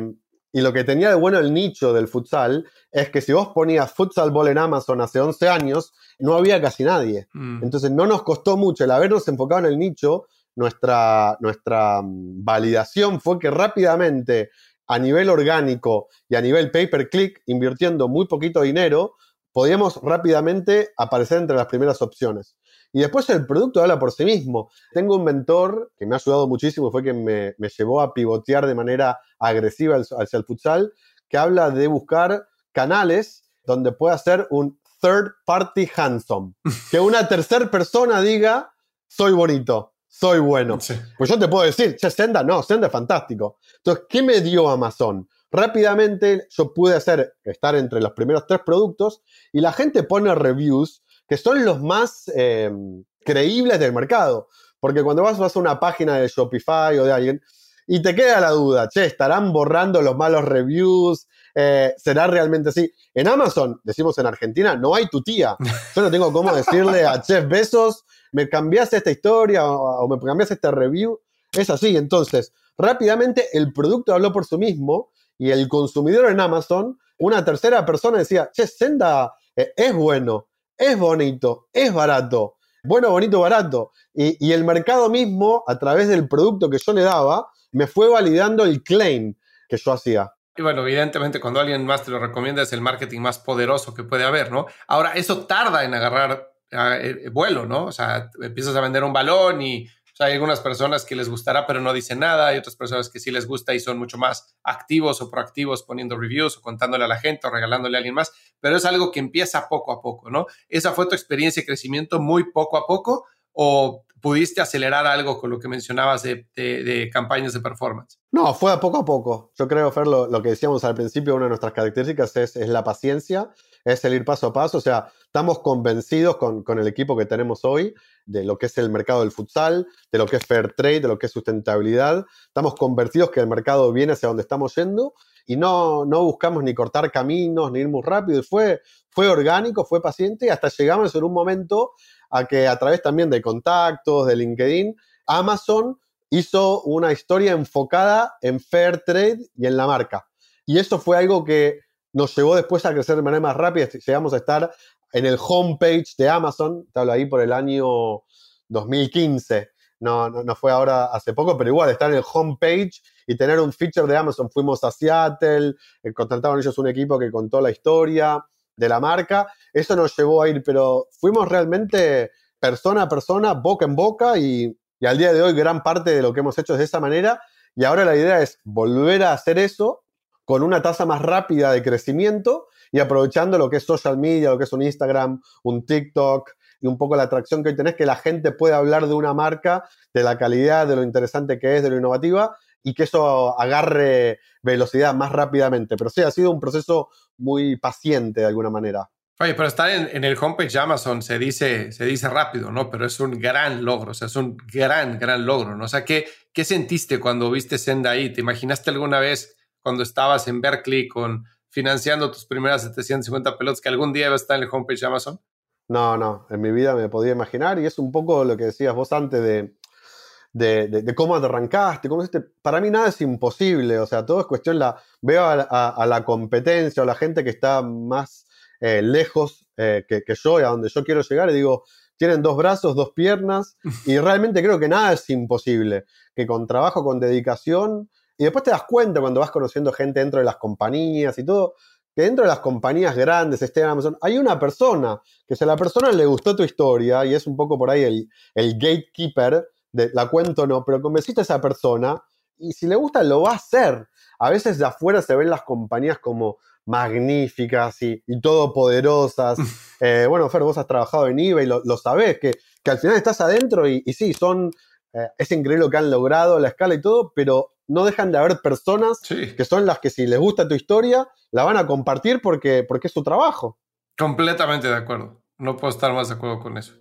y lo que tenía de bueno el nicho del futsal es que si vos ponías futsal ball en Amazon hace 11 años, no había casi nadie. Mm. Entonces no nos costó mucho el habernos enfocado en el nicho. Nuestra, nuestra mm, validación fue que rápidamente, a nivel orgánico y a nivel pay per click, invirtiendo muy poquito dinero, podíamos rápidamente aparecer entre las primeras opciones. Y después el producto habla por sí mismo. Tengo un mentor que me ha ayudado muchísimo, fue quien me, llevó a pivotear de manera agresiva hacia el futsal, que habla de buscar canales donde pueda ser un third party handsome. *laughs* Que una tercera persona diga, soy bonito, soy bueno. Pues yo te puedo decir, che, Senda, no, Senda es fantástico. Entonces, ¿qué me dio Amazon? Rápidamente yo pude hacer, estar entre los primeros tres productos y la gente pone reviews que son los más eh, creíbles del mercado. Porque cuando vas, a una página de Shopify o de alguien y te queda la duda, che, estarán borrando los malos reviews, eh, será realmente así. En Amazon, decimos en Argentina, no hay tu tía. Yo no tengo cómo decirle a Chef Besos, me cambiaste esta historia o, me cambiaste este review. Es así. Entonces, rápidamente el producto habló por sí mismo y el consumidor en Amazon, una tercera persona decía, che, Senda eh, es bueno, es bonito, es barato. Bueno, bonito, barato. Y, y el mercado mismo, a través del producto que yo le daba, me fue validando el claim que yo hacía. Y bueno, evidentemente cuando alguien más te lo recomienda es el marketing más poderoso que puede haber, ¿no? Ahora, eso tarda en agarrar ah, eh, vuelo, ¿no? O sea, empiezas a vender un balón y hay algunas personas que les gustará pero no dicen nada, hay otras personas que sí les gusta y son mucho más activos o proactivos poniendo reviews o contándole a la gente o regalándole a alguien más, pero es algo que empieza poco a poco, ¿no? Esa fue tu experiencia de crecimiento muy poco a poco o pudiste acelerar algo con lo que mencionabas de, campañas de performance? No, fue a poco a poco. Yo creo, Fer, lo, lo que decíamos al principio, una de nuestras características es, la paciencia, es el ir paso a paso. O sea, estamos convencidos con, el equipo que tenemos hoy de lo que es el mercado del futsal, de lo que es fair trade, de lo que es sustentabilidad. Estamos convencidos que el mercado viene hacia donde estamos yendo y no, no buscamos ni cortar caminos, ni ir muy rápido. Fue, fue orgánico, fue paciente y hasta llegamos en un momento a que a través también de contactos, de LinkedIn, Amazon hizo una historia enfocada en fair trade y en la marca. Y eso fue algo que nos llevó después a crecer de manera más rápida. Llegamos a estar en el homepage de Amazon, te hablo ahí por el año 2015. No, fue ahora hace poco, pero igual estar en el homepage y tener un feature de Amazon. Fuimos a Seattle, eh, contrataron ellos un equipo que contó la historia de la marca. Eso nos llevó a ir, pero fuimos realmente persona a persona, boca en boca y, al día de hoy gran parte de lo que hemos hecho es de esa manera. Y ahora la idea es volver a hacer eso con una tasa más rápida de crecimiento y aprovechando lo que es social media, lo que es un Instagram, un TikTok y un poco la atracción que hoy tenés, que la gente puede hablar de una marca, de la calidad, de lo interesante que es, de lo innovativa y que eso agarre velocidad más rápidamente. Pero sí, ha sido un proceso muy paciente de alguna manera. Oye, pero estar en, el homepage de Amazon se dice, se dice rápido, ¿no? Pero es un gran logro, o sea, es un gran, gran logro, ¿no? O sea, ¿qué, qué sentiste cuando viste Senda ahí? ¿Te imaginaste alguna vez cuando estabas en Berkeley con financiando tus primeras 750 pelotas que algún día iba a estar en el homepage de Amazon? No, no, en mi vida me podía imaginar y es un poco lo que decías vos antes de, de, cómo te arrancaste, cómo para mí nada es imposible, o sea, todo es cuestión, la, veo a, la competencia o la gente que está más eh, lejos eh, que, yo y a donde yo quiero llegar y digo, tienen dos brazos, dos piernas *laughs* y realmente creo que nada es imposible, que con trabajo, con dedicación y después te das cuenta cuando vas conociendo gente dentro de las compañías y todo, que dentro de las compañías grandes, esté Amazon, hay una persona, que si a la persona le gustó tu historia y es un poco por ahí el, el gatekeeper, la cuento no, pero convenciste a esa persona y si le gusta lo va a hacer. A veces de afuera se ven las compañías como magníficas y, todopoderosas. *laughs* Eh, bueno, Fer, vos has trabajado en eBay, lo, lo sabés, que, que, al final estás adentro y, sí, son, eh, es increíble lo que han logrado, la escala y todo, pero no dejan de haber personas que son las que si les gusta tu historia, la van a compartir porque, porque es su trabajo. Completamente de acuerdo. No puedo estar más de acuerdo con eso.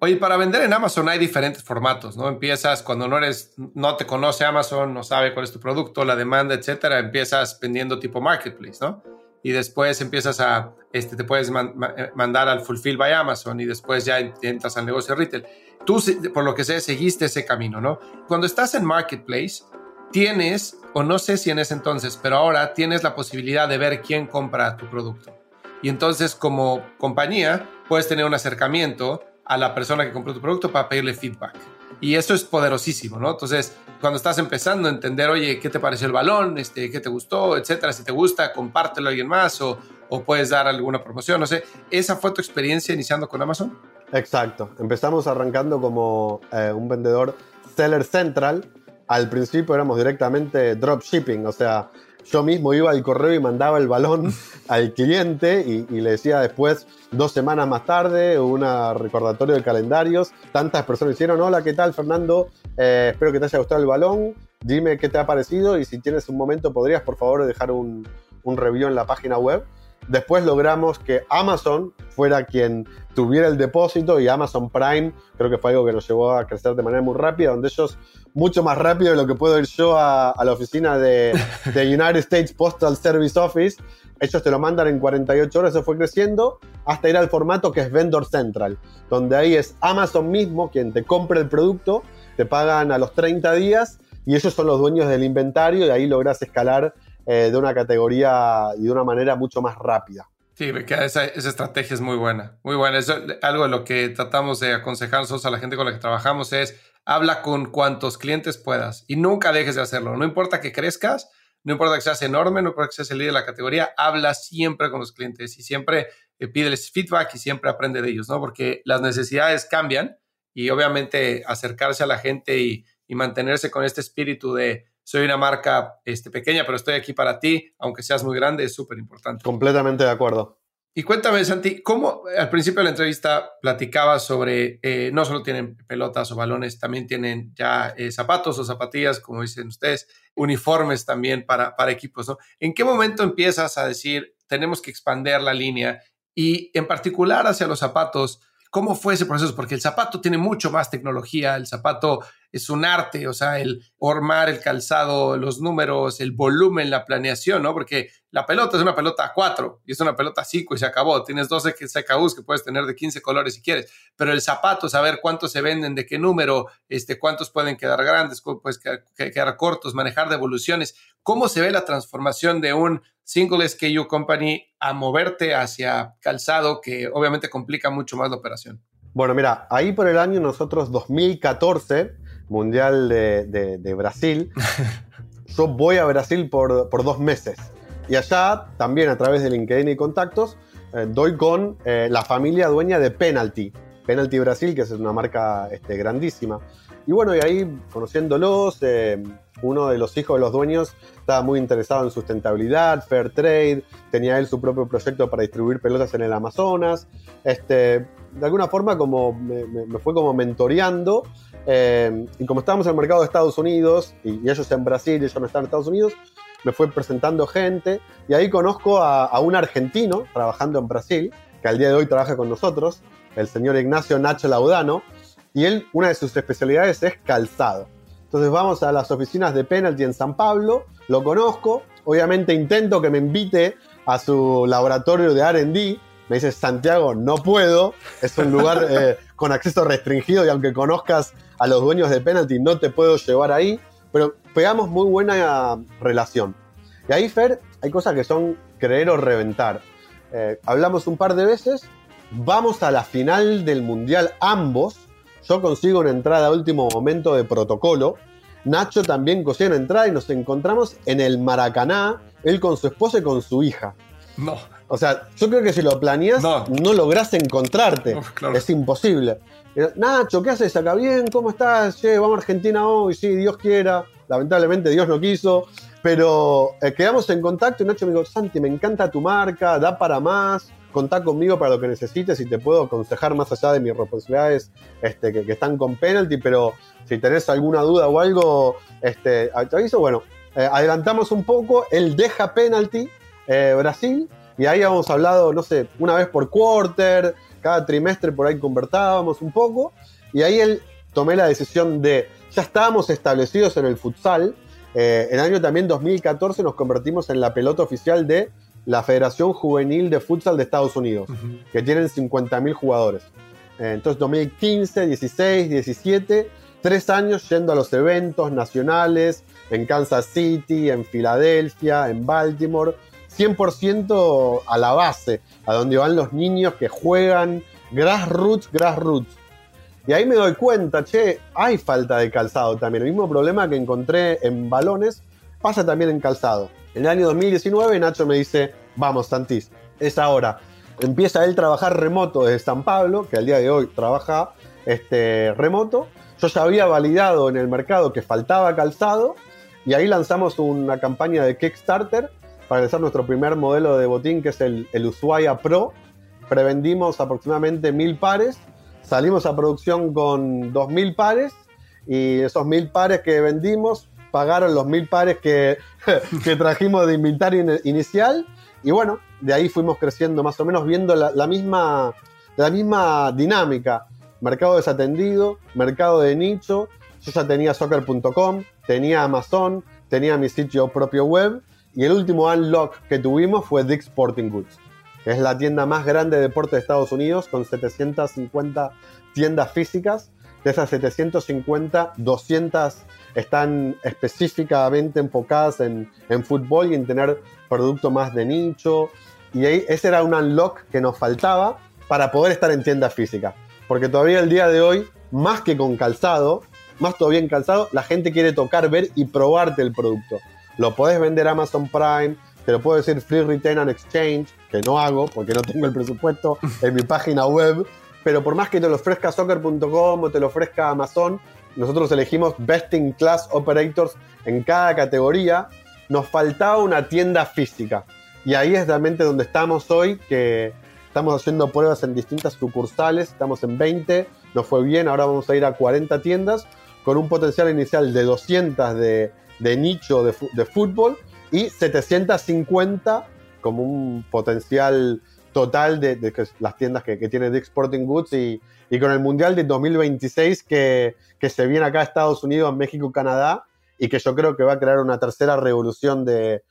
Oye, para vender en Amazon hay diferentes formatos, ¿no? Empiezas cuando no eres, no te conoce Amazon, no sabe cuál es tu producto, la demanda, etcétera, empiezas vendiendo tipo marketplace, ¿no? Y después empiezas a, este, te puedes eh, mandar al Fulfill by Amazon y después ya entras al negocio retail. Tú, por lo que sé, seguiste ese camino, ¿no? Cuando estás en marketplace, tienes, o no sé si en ese entonces, pero ahora tienes la posibilidad de ver quién compra tu producto. Y entonces, como compañía, puedes tener un acercamiento a la persona que compró tu producto para pedirle feedback. Y eso es poderosísimo, ¿no? Entonces, cuando estás empezando a entender, oye, ¿qué te pareció el balón? Este, ¿Qué te gustó? Etcétera. Si te gusta, compártelo a alguien más o, o puedes dar alguna promoción, no sé. ¿Esa fue tu experiencia iniciando con Amazon? Exacto. Empezamos arrancando como eh, un vendedor seller central. Al principio éramos directamente dropshipping, o sea, yo mismo iba al correo y mandaba el balón *laughs* al cliente y, le decía después, dos semanas más tarde, un recordatorio de calendarios. Tantas personas hicieron, hola, ¿qué tal Fernando? Eh, espero que te haya gustado el balón. Dime qué te ha parecido y si tienes un momento podrías por favor dejar un, un review en la página web. Después logramos que Amazon fuera quien tuviera el depósito y Amazon Prime creo que fue algo que nos llevó a crecer de manera muy rápida, donde ellos, mucho más rápido de lo que puedo ir yo a, la oficina de, *laughs* de, United States Postal Service Office, ellos te lo mandan en 48 horas, eso fue creciendo, hasta ir al formato que es Vendor Central, donde ahí es Amazon mismo quien te compra el producto, te pagan a los 30 días y ellos son los dueños del inventario y ahí logras escalar eh, de una categoría y de una manera mucho más rápida. Sí, esa, esa estrategia es muy buena, muy buena. Eso, algo de lo que tratamos de aconsejar nosotros a la gente con la que trabajamos es habla con cuantos clientes puedas y nunca dejes de hacerlo. No importa que crezcas, no importa que seas enorme, no importa que seas el líder de la categoría, habla siempre con los clientes y siempre eh, pídeles feedback y siempre aprende de ellos, ¿no? Porque las necesidades cambian y obviamente acercarse a la gente y, y mantenerse con este espíritu de soy una marca este, pequeña, pero estoy aquí para ti, aunque seas muy grande, es súper importante. Completamente de acuerdo. Y cuéntame, Santi, ¿cómo al principio de la entrevista platicabas sobre, eh, no solo tienen pelotas o balones, también tienen ya eh, zapatos o zapatillas, como dicen ustedes, uniformes también para, para equipos, ¿no? ¿En qué momento empiezas a decir, tenemos que expandir la línea y en particular hacia los zapatos? ¿Cómo fue ese proceso? Porque el zapato tiene mucho más tecnología, el zapato es un arte, o sea, el formar el calzado, los números, el volumen, la planeación, ¿no? Porque la pelota es una pelota a 4 y es una pelota a 5 y se acabó. Tienes 12 CKUs que puedes tener de 15 colores si quieres, pero el zapato, saber cuántos se venden, de qué número, este, cuántos pueden quedar grandes, puedes quedar, quedar cortos, manejar devoluciones. ¿Cómo se ve la transformación de un single SKU company a moverte hacia calzado que obviamente complica mucho más la operación? Bueno, mira, ahí por el año nosotros 2014, Mundial de, Brasil, *laughs* yo voy a Brasil por, dos meses. Y allá también a través de LinkedIn y contactos eh, doy con eh, la familia dueña de Penalty. Penalty Brasil, que es una marca este, grandísima. Y bueno, y ahí conociéndolos, eh, uno de los hijos de los dueños estaba muy interesado en sustentabilidad, fair trade, tenía él su propio proyecto para distribuir pelotas en el Amazonas. Este, de alguna forma como me, fue como mentoreando. Eh, y como estábamos en el mercado de Estados Unidos, y, ellos en Brasil y ellos no están en Estados Unidos, me fue presentando gente. Y ahí conozco a, a un argentino trabajando en Brasil, que al día de hoy trabaja con nosotros, el señor Ignacio Nacho Laudano. Y él, una de sus especialidades es calzado. Entonces vamos a las oficinas de Penalty en San Pablo, lo conozco, obviamente intento que me invite a su laboratorio de RD. Me dice, Santiago, no puedo, es un lugar *laughs* eh, con acceso restringido y aunque conozcas a los dueños de Penalty, no te puedo llevar ahí, pero pegamos muy buena relación. Y ahí, Fer, hay cosas que son creer o reventar. Eh, hablamos un par de veces, vamos a la final del Mundial ambos, yo consigo una entrada a último momento de protocolo. Nacho también consigue una entrada y nos encontramos en el Maracaná, él con su esposa y con su hija. No. O sea, yo creo que si lo planeas, no, lográs encontrarte. *laughs* Es imposible. Nacho, ¿qué haces acá? Bien, ¿cómo estás? Che, vamos a Argentina hoy, sí, Dios quiera. Lamentablemente Dios no quiso. Pero eh, quedamos en contacto y Nacho me dijo, Santi, me encanta tu marca, da para más contá conmigo para lo que necesites y te puedo aconsejar más allá de mis responsabilidades este, que, están con penalty, pero si tenés alguna duda o algo, este, te aviso. Bueno, eh, adelantamos un poco, él deja penalty eh, Brasil y ahí habíamos hablado, no sé, una vez por quarter, cada trimestre por ahí convertábamos un poco y ahí él tomé la decisión de, ya estábamos establecidos en el futsal, eh, el año también 2014 nos convertimos en la pelota oficial de la Federación Juvenil de Futsal de Estados Unidos, que tienen 50.000 jugadores. Eh, entonces, 2015, 16, 17, tres años yendo a los eventos nacionales en Kansas City, en Filadelfia, en Baltimore, 100% a la base, a donde van los niños que juegan grassroots, grassroots. Y ahí me doy cuenta, che, hay falta de calzado también. El mismo problema que encontré en balones pasa también en calzado. En el año 2019 Nacho me dice, vamos Santis, es ahora. Empieza él a trabajar remoto desde San Pablo, que al día de hoy trabaja este, remoto. Yo ya había validado en el mercado que faltaba calzado y ahí lanzamos una campaña de Kickstarter para lanzar nuestro primer modelo de botín que es el, el Ushuaia Pro. Prevendimos aproximadamente mil pares, salimos a producción con dos mil pares y esos mil pares que vendimos pagaron los mil pares que, *laughs* que trajimos de inventario inicial y bueno, de ahí fuimos creciendo más o menos viendo la, misma, la misma dinámica. Mercado desatendido, mercado de nicho. Yo ya tenía soccer.com, tenía Amazon, tenía mi sitio propio web y el último unlock que tuvimos fue Dick Sporting Goods, que es la tienda más grande de deporte de Estados Unidos con 750 tiendas físicas. De esas 750, 200 están específicamente enfocadas en, fútbol y en tener producto más de nicho. Y ese era un unlock que nos faltaba para poder estar en tiendas físicas. Porque todavía el día de hoy, más que con calzado, más todavía en calzado, la gente quiere tocar, ver y probarte el producto. Lo podés vender a Amazon Prime, te lo puedo decir Free Return and Exchange, que no hago porque no tengo el presupuesto *laughs* en mi página web. Pero por más que te lo ofrezca soccer.com o te lo ofrezca Amazon, nosotros elegimos Best in Class Operators en cada categoría. Nos faltaba una tienda física. Y ahí es realmente donde estamos hoy, que estamos haciendo pruebas en distintas sucursales, estamos en 20, nos fue bien, ahora vamos a ir a 40 tiendas, con un potencial inicial de 200 de, nicho de, fútbol y 750 como un potencial total de, las tiendas que, tiene Dick Sporting Goods y, y con el Mundial de 2026 que, que, se viene acá a Estados Unidos, México, Canadá y que yo creo que va a crear una tercera revolución de,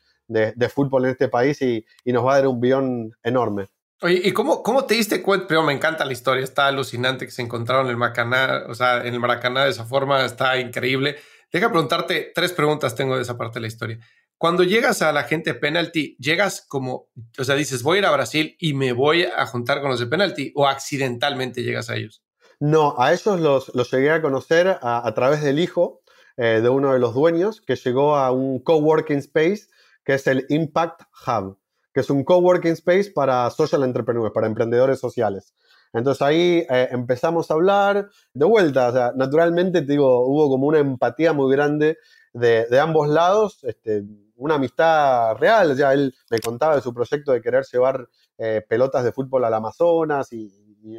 fútbol en este país y, nos va a dar un guion enorme. Oye, ¿y cómo, cómo te diste cuenta? Pero me encanta la historia, está alucinante que se encontraron en el Maracaná, o sea, en el Maracaná de esa forma, está increíble. Deja preguntarte, tres preguntas tengo de esa parte de la historia. Cuando llegas a la gente penalty, llegas como, o sea, dices, voy a ir a Brasil y me voy a juntar con los de penalty o accidentalmente llegas a ellos? No, a ellos los, los llegué a conocer a, través del hijo eh, de uno de los dueños que llegó a un coworking space que es el Impact Hub, que es un coworking space para social entrepreneurs, para emprendedores sociales. Entonces ahí eh, empezamos a hablar de vuelta, o sea, naturalmente te digo, hubo como una empatía muy grande de, de ambos lados. Este, una amistad real. Ya él me contaba de su proyecto de querer llevar eh, pelotas de fútbol al Amazonas y,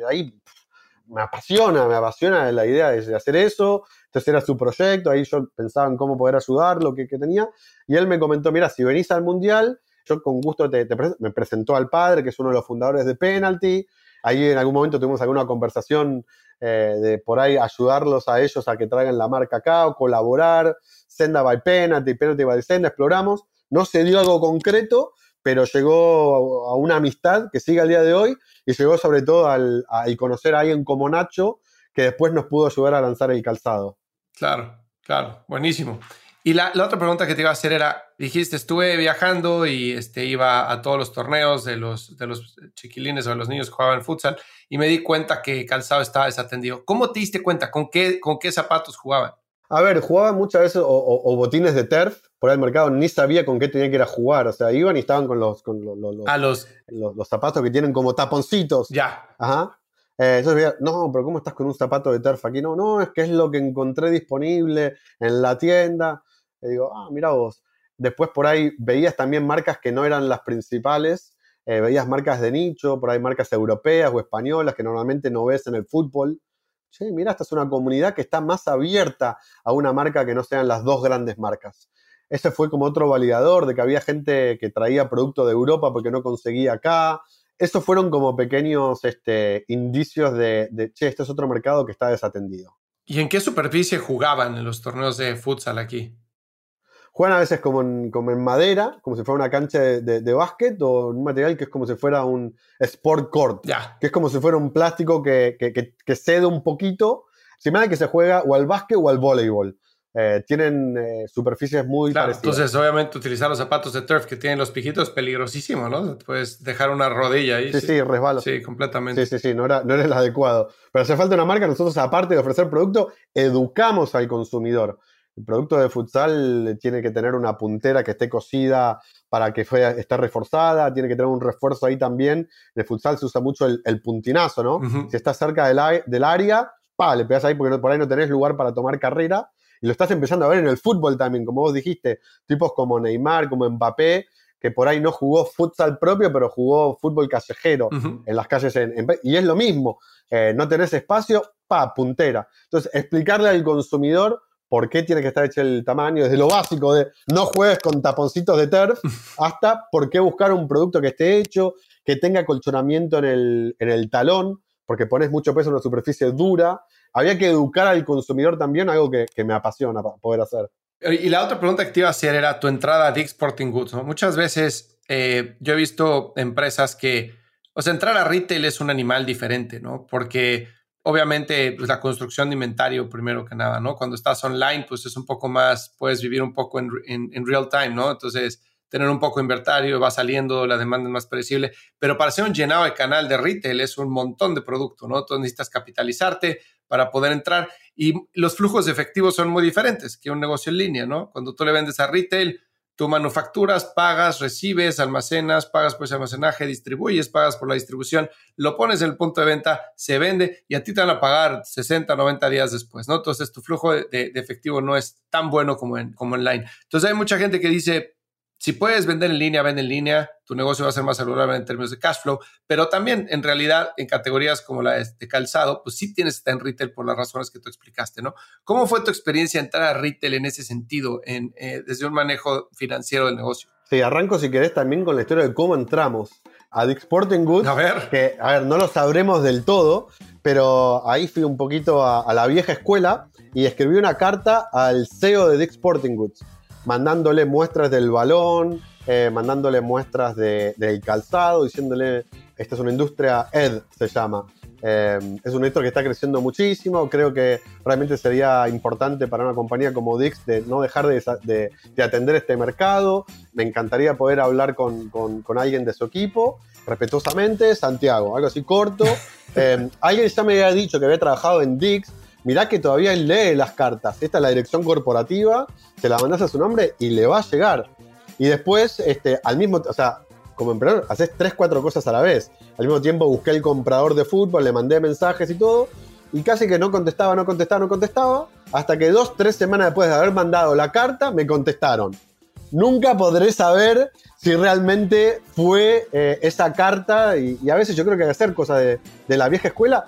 ahí me apasiona, me apasiona la idea de, hacer eso. Entonces era su proyecto, ahí yo pensaba en cómo poder ayudar, lo que, tenía. Y él me comentó, mira, si venís al Mundial, yo con gusto te, me presentó al padre, que es uno de los fundadores de Penalty. Ahí en algún momento tuvimos alguna conversación eh, de por ahí ayudarlos a ellos a que traigan la marca acá o colaborar. Senda by Penalty, Penalty by Senda, exploramos. No se dio algo concreto, pero llegó a una amistad que sigue al día de hoy y llegó sobre todo al, a, conocer a alguien como Nacho que después nos pudo ayudar a lanzar el calzado. Claro, claro, buenísimo. Y la, otra pregunta que te iba a hacer era, dijiste, estuve viajando y este, iba a todos los torneos de los, de los chiquilines o de los niños que jugaban futsal y me di cuenta que Calzado estaba desatendido. ¿Cómo te diste cuenta? ¿Con qué, con qué zapatos jugaban? A ver, jugaban muchas veces o, botines de turf por el mercado, ni sabía con qué tenía que ir a jugar. O sea, iban y estaban con los, con los, los, los, zapatos que tienen como taponcitos. Ya. Ajá. Eh, no, pero ¿cómo estás con un zapato de turf aquí? No, no, es que es lo que encontré disponible en la tienda. Y digo, ah, mira vos. Después por ahí veías también marcas que no eran las principales. Eh, veías marcas de nicho, por ahí marcas europeas o españolas que normalmente no ves en el fútbol che, mira, esta es una comunidad que está más abierta a una marca que no sean las dos grandes marcas. Ese fue como otro validador de que había gente que traía producto de Europa porque no conseguía acá. Esos fueron como pequeños este, indicios de, de, che, este es otro mercado que está desatendido. ¿Y en qué superficie jugaban en los torneos de futsal aquí? Juegan a veces como en, como en madera, como si fuera una cancha de, básquet, o un material que es como si fuera un sport court, que es como si fuera un plástico que, que, cede un poquito, similar que se juega o al básquet o al voleibol. Eh, tienen eh, superficies muy parecidas. Entonces, obviamente, utilizar los zapatos de turf que tienen los pijitos es peligrosísimo, ¿no? Puedes dejar una rodilla ahí. Sí, sí, resbala. Sí, completamente. Sí, sí, sí, no era, no era el adecuado. Pero hace falta una marca, nosotros, aparte de ofrecer producto, educamos al consumidor. El producto de futsal tiene que tener una puntera que esté cosida para que esté reforzada, tiene que tener un refuerzo ahí también. En el futsal se usa mucho el, puntinazo, ¿no? Si estás cerca del, del área, pa, le pegas ahí porque por ahí no tenés lugar para tomar carrera. Y lo estás empezando a ver en el fútbol también, como vos dijiste, tipos como Neymar, como Mbappé, que por ahí no jugó futsal propio, pero jugó fútbol callejero en las calles. y es lo mismo, eh, no tenés espacio, pa, puntera. Entonces, explicarle al consumidor por qué tiene que estar hecho el tamaño, desde lo básico de no juegues con taponcitos de turf, *laughs* hasta por qué buscar un producto que esté hecho, que tenga colchonamiento en el, en el talón, porque pones mucho peso en una superficie dura. Había que educar al consumidor también, algo que, me apasiona poder hacer. Y la otra pregunta que te iba a hacer era tu entrada a Dick Sporting Goods. Muchas veces eh, yo he visto empresas que, o sea, entrar a retail es un animal diferente, ¿no? Porque obviamente pues, la construcción de inventario primero que nada, ¿no? Cuando estás online, pues es un poco más, puedes vivir un poco en, en, real time, ¿no? Entonces, tener un poco de inventario, va saliendo, la demanda es más predecible, pero para hacer un llenado de canal de retail es un montón de producto, ¿no? Entonces necesitas capitalizarte para poder entrar y los flujos efectivos son muy diferentes que un negocio en línea, ¿no? Cuando tú le vendes a retail, Tú manufacturas, pagas, recibes, almacenas, pagas por ese almacenaje, distribuyes, pagas por la distribución, lo pones en el punto de venta, se vende y a ti te van a pagar 60, 90 días después, ¿no? Entonces tu flujo de, efectivo no es tan bueno como en como online. Entonces hay mucha gente que dice, si puedes vender en línea, vende en línea, tu negocio va a ser más saludable en términos de cash flow, pero también en realidad en categorías como la de calzado, pues sí tienes que estar en retail por las razones que tú explicaste, ¿no? ¿Cómo fue tu experiencia entrar a retail en ese sentido, en, eh, desde un manejo financiero del negocio? Sí, arranco si querés también con la historia de cómo entramos a Dick Sporting Goods. A ver. Que, a ver, no lo sabremos del todo, pero ahí fui un poquito a, a la vieja escuela y escribí una carta al CEO de Dick Sporting Goods mandándole muestras del balón, eh, mandándole muestras del calzado, diciéndole, esta es una industria ED, se llama. Eh, es una industria que está creciendo muchísimo. Creo que realmente sería importante para una compañía como Dix de no dejar de, atender este mercado. Me encantaría poder hablar con, alguien de su equipo, respetuosamente. Santiago, algo así corto. *laughs* Eh, alguien ya me había dicho que había trabajado en Dix mirá que todavía él lee las cartas. Esta es la dirección corporativa, se la mandás a su nombre y le va a llegar. Y después, este, al mismo, o sea, como emprendedor, haces tres, cuatro cosas a la vez. Al mismo tiempo busqué el comprador de fútbol, le mandé mensajes y todo, y casi que no contestaba, no contestaba, no contestaba, hasta que dos, tres semanas después de haber mandado la carta, me contestaron. Nunca podré saber si realmente fue eh, esa carta, y, a veces yo creo que hay que hacer cosas de, de la vieja escuela.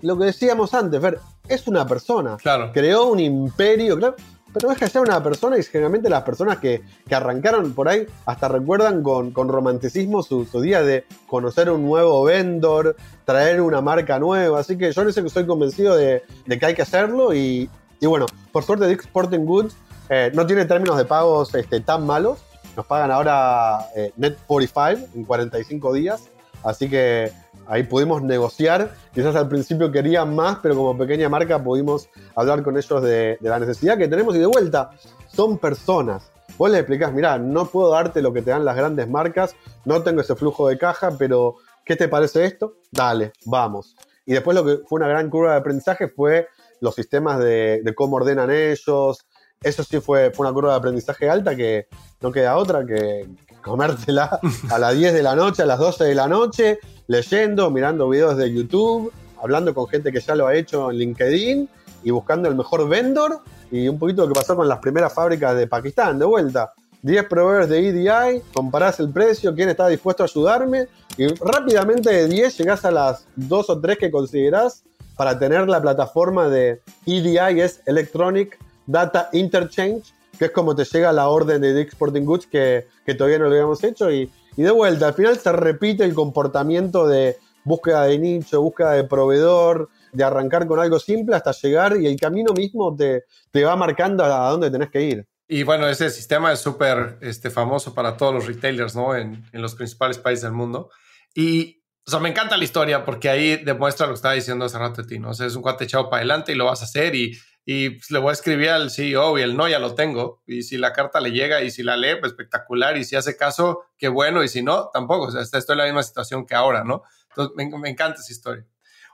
Lo que decíamos antes, ver, es una persona. Claro. Creó un imperio, claro. Pero deja de ser una persona y generalmente las personas que, arrancaron por ahí hasta recuerdan con, romanticismo su, día de conocer un nuevo vendor, traer una marca nueva. Así que yo no sé que estoy convencido de, que hay que hacerlo. Y, bueno, por suerte Dick Sporting Goods eh, no tiene términos de pagos este, tan malos. Nos pagan ahora eh, Net 45 en 45 días. Así que ahí pudimos negociar. Quizás al principio querían más, pero como pequeña marca pudimos hablar con ellos de, la necesidad que tenemos y de vuelta. Son personas. Vos le explicás, mirá, no puedo darte lo que te dan las grandes marcas, no tengo ese flujo de caja, pero ¿qué te parece esto? Dale, vamos. Y después lo que fue una gran curva de aprendizaje fue los sistemas de, cómo ordenan ellos. Eso sí fue, fue una curva de aprendizaje alta que no queda otra que comértela *laughs* a las 10 de la noche, a las 12 de la noche, leyendo, mirando videos de YouTube, hablando con gente que ya lo ha hecho en LinkedIn y buscando el mejor vendor y un poquito lo que pasó con las primeras fábricas de Pakistán, de vuelta. 10 proveedores de EDI, comparás el precio, quién está dispuesto a ayudarme y rápidamente de 10 llegás a las 2 o 3 que considerás para tener la plataforma de EDI, es Electronic Data Interchange, que es como te llega la orden de Dick Sporting Goods que, todavía no lo habíamos hecho y, de vuelta, al final se repite el comportamiento de búsqueda de nicho, búsqueda de proveedor, de arrancar con algo simple hasta llegar y el camino mismo te, te va marcando a dónde tenés que ir. Y bueno, ese sistema es súper este, famoso para todos los retailers, ¿no? En, en, los principales países del mundo. Y, o sea, me encanta la historia porque ahí demuestra lo que estaba diciendo hace rato de ti, ¿no? O sea, es un cuate echado para adelante y lo vas a hacer y y pues, le voy a escribir al CEO y el no ya lo tengo. Y si la carta le llega y si la lee, pues espectacular. Y si hace caso, qué bueno. Y si no, tampoco. O sea, estoy en la misma situación que ahora, ¿no? Entonces, me, encanta esa historia.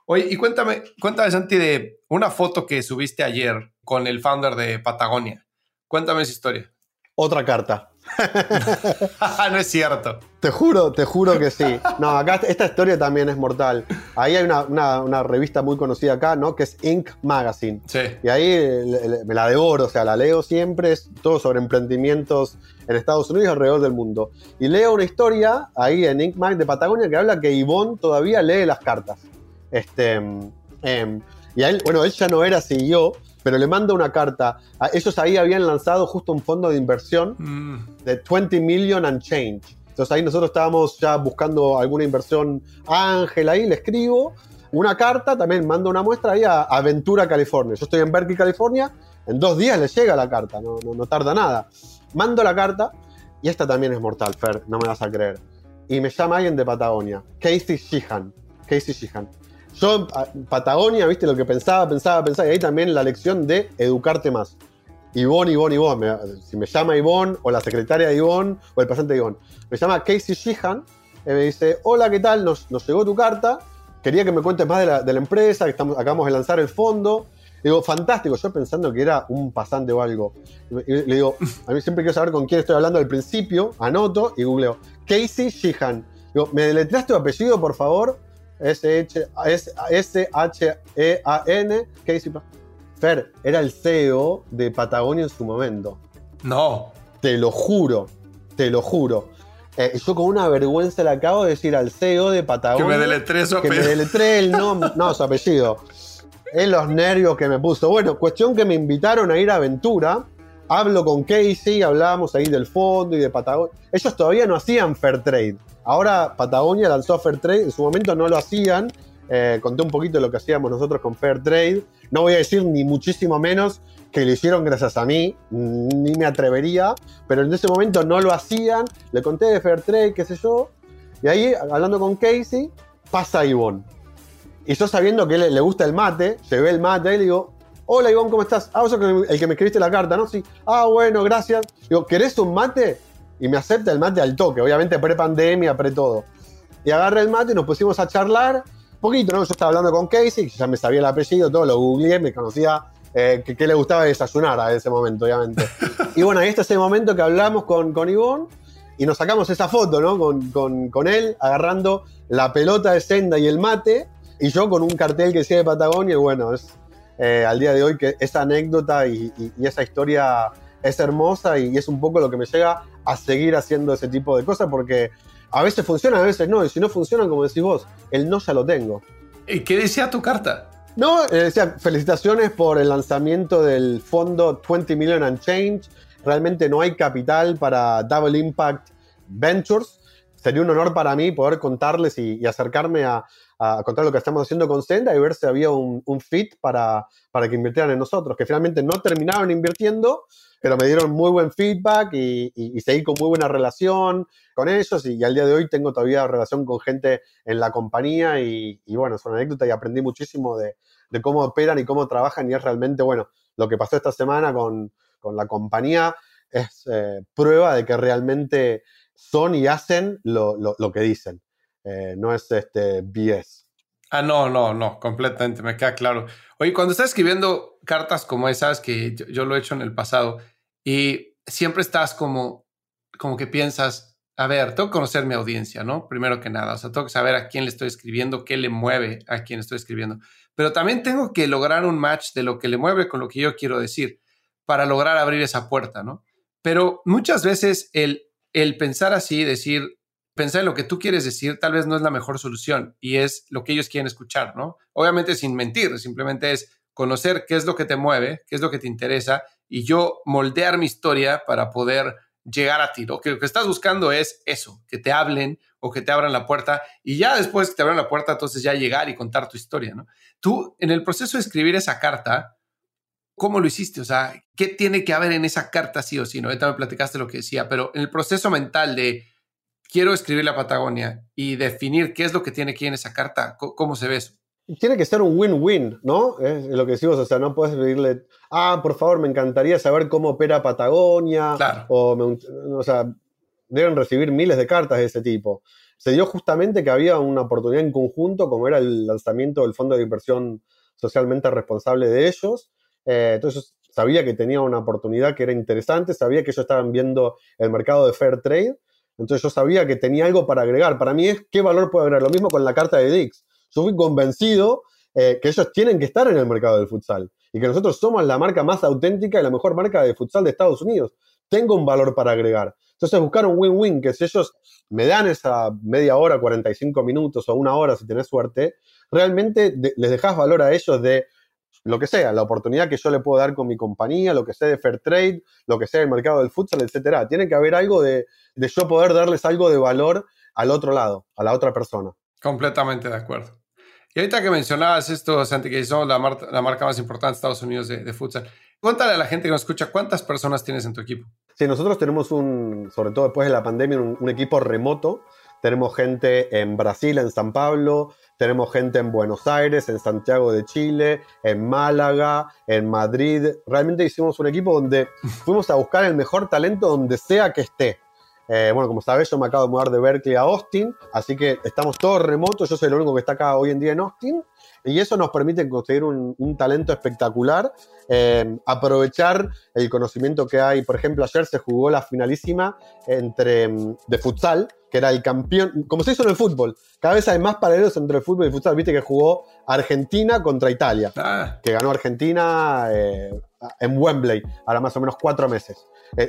Oye, y cuéntame, cuéntame, Santi, de una foto que subiste ayer con el founder de Patagonia. Cuéntame esa historia. Otra carta. *laughs* no es cierto. Te juro, te juro que sí. No, acá esta historia también es mortal. Ahí hay una, revista muy conocida acá, ¿no? Que es Inc. Magazine. Sí. Y ahí me la devoro, o sea, la leo siempre, es todo sobre emprendimientos en Estados Unidos y alrededor del mundo. Y leo una historia ahí en Inc. Mag de Patagonia que habla que Yvonne todavía lee las cartas. Este, em, y él, bueno, él ya no era CEO, pero le mando una carta. A, ellos ahí habían lanzado justo un fondo de inversión mm. de 20 million and change. Entonces ahí nosotros estábamos ya buscando alguna inversión. Ángel ahí le escribo una carta, también mando una muestra ahí a Aventura, California. Yo estoy en Berkeley, California. En dos días le llega la carta, no, no tarda nada. Mando la carta y esta también es mortal, Fer, no me vas a creer. Y me llama alguien de Patagonia, Casey Sheehan. Casey Sheehan. Yo, Patagonia, viste lo que pensaba, pensaba, pensaba, y ahí también la lección de educarte más. Ivonne, Ivonne, Ivonne. si me llama Ivonne, o la secretaria de Ivonne, o el paciente de Ivonne. Me llama Casey Sheehan, y me dice, hola, ¿qué tal? Nos, llegó tu carta, quería que me cuentes más de la, empresa, que estamos, acabamos de lanzar el fondo, digo, fantástico, yo pensando que era un pasante o algo. le digo, a mí siempre quiero saber con quién estoy hablando al principio, anoto y googleo. Casey Sheehan. Digo, ¿me deletreaste tu apellido, por favor? S-H-E-A-N, Casey. Fer, era el CEO de Patagonia en su momento. No. Te lo juro, te lo juro. Eh, yo con una vergüenza le acabo de decir al CEO de Patagonia. Que me deletré su apellido. Que me deletré el nombre. No, su apellido es los nervios que me puso. Bueno, cuestión que me invitaron a ir a Aventura. Hablo con Casey, hablábamos ahí del fondo y de Patagonia. Ellos todavía no hacían Fair Trade. Ahora Patagonia lanzó Fair Trade, en su momento no lo hacían. Eh, conté un poquito lo que hacíamos nosotros con Fair Trade. No voy a decir ni muchísimo menos que lo hicieron gracias a mí, ni me atrevería, pero en ese momento no lo hacían. Le conté de Fair Trade, qué sé yo. Y ahí, hablando con Casey, pasa Ivonne. Y yo sabiendo que le, gusta el mate, ve el mate y le digo, hola Iván, ¿cómo estás? Ah, vos sos el que me escribiste la carta, ¿no? Sí. Ah, bueno, gracias. Digo, ¿querés un mate? Y me acepta el mate al toque, obviamente pre-pandemia, pre-todo. Y agarré el mate y nos pusimos a charlar. Poquito, ¿no? Yo estaba hablando con Casey, ya me sabía el apellido, todo, lo googleé, me conocía eh, que, le gustaba desayunar a ese momento, obviamente. *laughs* y bueno, ahí está ese momento que hablamos con, con Ivonne y nos sacamos esa foto, ¿no? Con, con, con él agarrando la pelota de senda y el mate y yo con un cartel que decía de Patagonia, y bueno, es eh, al día de hoy que esa anécdota y, esa historia es hermosa y es un poco lo que me llega a seguir haciendo ese tipo de cosas porque a veces funciona, a veces no, y si no funcionan, como decís vos, el no ya lo tengo. ¿Y qué decía tu carta? No, eh, decía, felicitaciones por el lanzamiento del fondo 20 Million and Change. Realmente no hay capital para Double Impact Ventures. Sería un honor para mí poder contarles y acercarme a, a contar lo que estamos haciendo con Senda y ver si había un, fit para, para, que invirtieran en nosotros, que finalmente no terminaron invirtiendo, pero me dieron muy buen feedback y, seguí con muy buena relación con ellos y, al día de hoy tengo todavía relación con gente en la compañía y, bueno, es una anécdota y aprendí muchísimo de, cómo operan y cómo trabajan y es realmente, bueno, lo que pasó esta semana con, la compañía es eh, prueba de que realmente son y hacen lo, lo que dicen. Eh, no es este BS. Ah, no, no, no, completamente, me queda claro. Oye, cuando estás escribiendo cartas como esas, que yo, lo he hecho en el pasado, y siempre estás como, como que piensas, a ver, tengo que conocer mi audiencia, ¿no? Primero que nada, o sea, tengo que saber a quién le estoy escribiendo, qué le mueve a quién estoy escribiendo, pero también tengo que lograr un match de lo que le mueve con lo que yo quiero decir para lograr abrir esa puerta, ¿no? Pero muchas veces el, el pensar así, decir, pensar en lo que tú quieres decir tal vez no es la mejor solución y es lo que ellos quieren escuchar, ¿no? Obviamente sin mentir, simplemente es conocer qué es lo que te mueve, qué es lo que te interesa y yo moldear mi historia para poder llegar a ti. Lo que, lo que estás buscando es eso, que te hablen o que te abran la puerta y ya después que te abran la puerta, entonces ya llegar y contar tu historia, ¿no? Tú, en el proceso de escribir esa carta, ¿cómo lo hiciste? O sea, ¿qué tiene que haber en esa carta sí o sí? ¿no? Ahorita me platicaste lo que decía, pero en el proceso mental de quiero escribir la Patagonia y definir qué es lo que tiene aquí en esa carta, ¿cómo se ve eso? Tiene que ser un win-win, ¿no? Es lo que decimos, o sea, no puedes pedirle, ah, por favor, me encantaría saber cómo opera Patagonia, claro. o, o sea, deben recibir miles de cartas de ese tipo. Se dio justamente que había una oportunidad en conjunto, como era el lanzamiento del fondo de inversión socialmente responsable de ellos. Eh, entonces sabía que tenía una oportunidad que era interesante, sabía que ellos estaban viendo el mercado de fair trade entonces yo sabía que tenía algo para agregar. Para mí es qué valor puede agregar. Lo mismo con la carta de Dix. Yo fui convencido eh, que ellos tienen que estar en el mercado del futsal y que nosotros somos la marca más auténtica y la mejor marca de futsal de Estados Unidos. Tengo un valor para agregar. Entonces buscar un win-win, que si ellos me dan esa media hora, 45 minutos o una hora si tenés suerte, realmente les dejas valor a ellos de lo que sea, la oportunidad que yo le puedo dar con mi compañía, lo que sé de fair trade, lo que sea del mercado del futsal, etcétera. Tiene que haber algo de yo poder darles algo de valor al otro lado, a la otra persona. Completamente de acuerdo. Y ahorita que mencionabas esto, Santi, que somos la, la marca más importante de Estados Unidos de, de, futsal, cuéntale a la gente que nos escucha cuántas personas tienes en tu equipo. Sí, nosotros tenemos un, sobre todo después de la pandemia, un, un equipo remoto. Tenemos gente en Brasil, en San Pablo, tenemos gente en Buenos Aires, en Santiago de Chile, en Málaga, en Madrid. Realmente hicimos un equipo donde fuimos a buscar el mejor talento donde sea que esté. Eh, bueno, como sabes, yo me acabo de mudar de Berkeley a Austin, así que estamos todos remotos. Yo soy el único que está acá hoy en día en Austin. Y eso nos permite conseguir un, un talento espectacular, eh, aprovechar el conocimiento que hay. Por ejemplo, ayer se jugó la finalísima entre, de futsal, que era el campeón, como se hizo en el fútbol. Cada vez hay más paralelos entre el fútbol y el futsal. Viste que jugó Argentina contra Italia, ah. que ganó Argentina eh, en Wembley, ahora más o menos cuatro meses.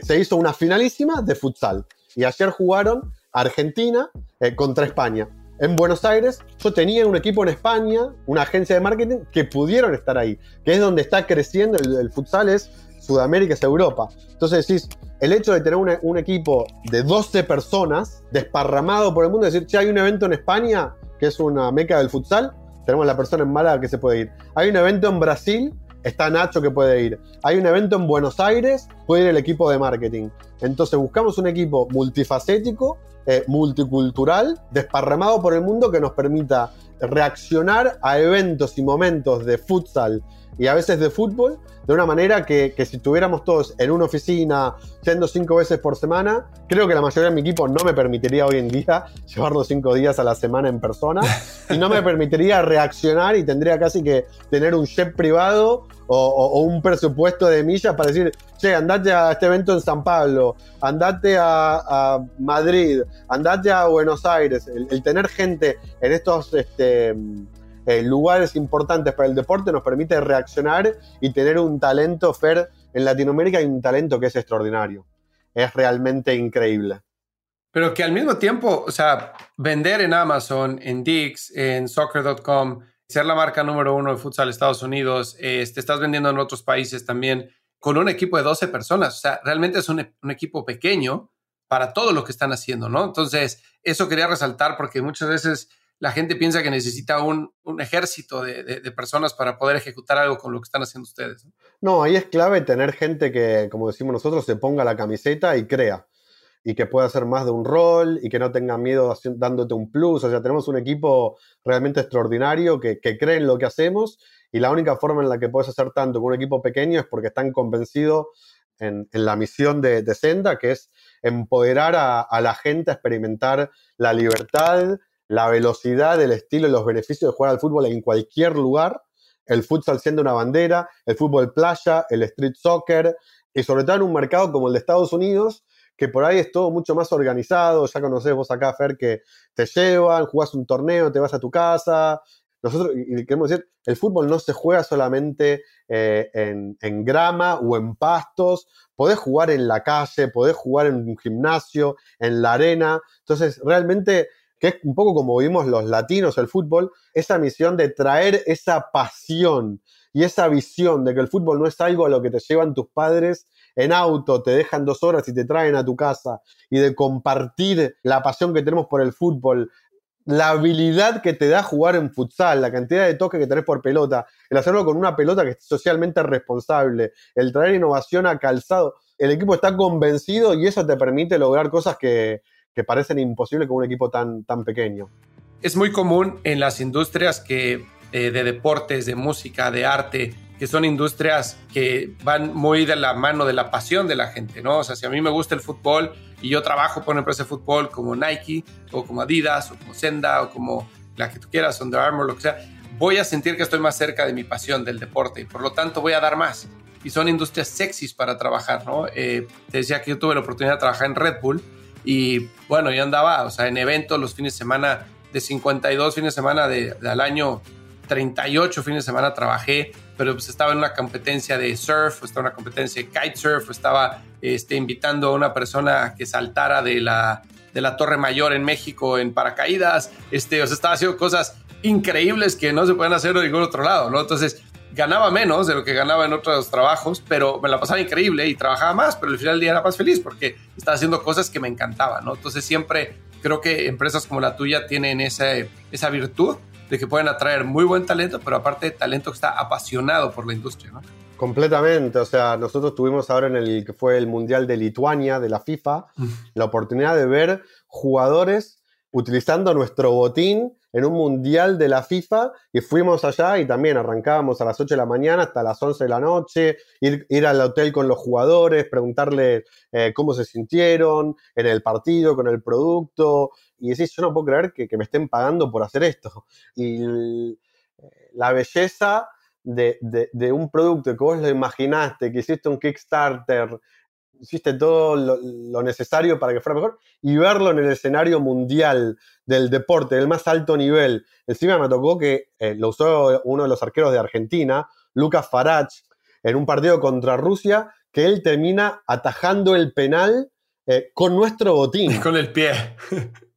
Se hizo una finalísima de futsal. Y ayer jugaron Argentina eh, contra España. En Buenos Aires, yo tenía un equipo en España, una agencia de marketing, que pudieron estar ahí, que es donde está creciendo el, futsal, es Sudamérica, es Europa. Entonces decís, el hecho de tener un equipo de 12 personas desparramado por el mundo, decir, si hay un evento en España, que es una meca del futsal, tenemos la persona en Málaga que se puede ir. Hay un evento en Brasil, está Nacho que puede ir. Hay un evento en Buenos Aires, puede ir el equipo de marketing. Entonces buscamos un equipo multifacético, eh, multicultural, desparramado por el mundo que nos permita reaccionar a eventos y momentos de futsal y a veces de fútbol de una manera que, que, si estuviéramos todos en una oficina yendo cinco veces por semana, creo que la mayoría de mi equipo no me permitiría hoy en día *laughs* llevarlo cinco días a la semana en persona y no me *laughs* permitiría reaccionar y tendría casi que tener un jet privado o, un presupuesto de millas para decir, che, andate a este evento en San Pablo, andate a, a Madrid, andate a Buenos Aires. El, el tener gente en estos... Este, eh, lugares importantes para el deporte nos permite reaccionar y tener un talento, Fer, en Latinoamérica hay un talento que es extraordinario. Es realmente increíble. Pero que al mismo tiempo, o sea, vender en Amazon, en Dix, en soccer.com, ser la marca número uno de futsal Estados Unidos, te estás vendiendo en otros países también con un equipo de 12 personas. O sea, realmente es un, equipo pequeño para todo lo que están haciendo, ¿no? Entonces, eso quería resaltar porque muchas veces la gente piensa que necesita un, ejército de, personas para poder ejecutar algo con lo que están haciendo ustedes. No, ahí es clave tener gente que, como decimos nosotros, se ponga la camiseta y crea. Y que pueda hacer más de un rol y que no tenga miedo dándote un plus. O sea, tenemos un equipo realmente extraordinario que, que cree en lo que hacemos y la única forma en la que puedes hacer tanto con un equipo pequeño es porque están convencidos en, en, la misión de, de, Senda, que es empoderar a, la gente a experimentar la libertad, la velocidad, el estilo y los beneficios de jugar al fútbol en cualquier lugar, el futsal siendo una bandera, el fútbol playa, el street soccer, y sobre todo en un mercado como el de Estados Unidos, que por ahí es todo mucho más organizado, ya conocés vos acá, Fer, que te llevan, jugás un torneo, te vas a tu casa. Nosotros, y queremos decir, el fútbol no se juega solamente eh, en, en grama o en pastos, podés jugar en la calle, podés jugar en un gimnasio, en la arena. Entonces, realmente que es un poco como vimos los latinos el fútbol, esa misión de traer esa pasión y esa visión de que el fútbol no es algo a lo que te llevan tus padres en auto, te dejan dos horas y te traen a tu casa, y de compartir la pasión que tenemos por el fútbol, la habilidad que te da jugar en futsal, la cantidad de toques que tenés por pelota, el hacerlo con una pelota que es socialmente responsable, el traer innovación a calzado. El equipo está convencido y eso te permite lograr cosas que, parecen imposibles con un equipo tan, tan pequeño. Es muy común en las industrias que, eh, de deportes, de música, de arte, que son industrias que van muy de la mano de la pasión de la gente, ¿no? O sea, si a mí me gusta el fútbol y yo trabajo por una empresa de fútbol como Nike o como Adidas o como Senda o como la que tú quieras, Under Armour, lo que sea, voy a sentir que estoy más cerca de mi pasión del deporte y por lo tanto voy a dar más. Y son industrias sexys para trabajar, ¿no? Eh, te decía que yo tuve la oportunidad de trabajar en Red Bull y bueno, yo andaba, o sea, en eventos los fines de semana, de 52 fines de semana de, de, al año, 38 fines de semana trabajé, pero pues estaba en una competencia de surf, estaba en una competencia de kitesurf, estaba este, invitando a una persona que saltara de la, de la Torre Mayor en México en paracaídas, este, o sea, estaba haciendo cosas increíbles que no se pueden hacer en ningún otro lado, ¿no? Entonces, ganaba menos de lo que ganaba en otros trabajos, pero me la pasaba increíble y trabajaba más, pero al final del día era más feliz porque estaba haciendo cosas que me encantaban, ¿no? Entonces siempre creo que empresas como la tuya tienen esa, esa virtud de que pueden atraer muy buen talento, pero aparte talento que está apasionado por la industria, ¿no? Completamente, o sea, nosotros tuvimos ahora en el que fue el Mundial de Lituania, de la FIFA, la oportunidad de ver jugadores utilizando nuestro botín en un mundial de la FIFA y fuimos allá y también arrancábamos a las 8 de la mañana hasta las 11 de la noche, ir, al hotel con los jugadores, preguntarle eh, cómo se sintieron en el partido, con el producto, y decís, yo no puedo creer que, me estén pagando por hacer esto. Y la belleza de, de, de, un producto que vos lo imaginaste, que hiciste un Kickstarter, hiciste todo lo, necesario para que fuera mejor y verlo en el escenario mundial del deporte, del más alto nivel. Encima me tocó que eh, lo usó uno de los arqueros de Argentina, Lucas Farach, en un partido contra Rusia, que él termina atajando el penal eh, con nuestro botín. *laughs* Con el pie.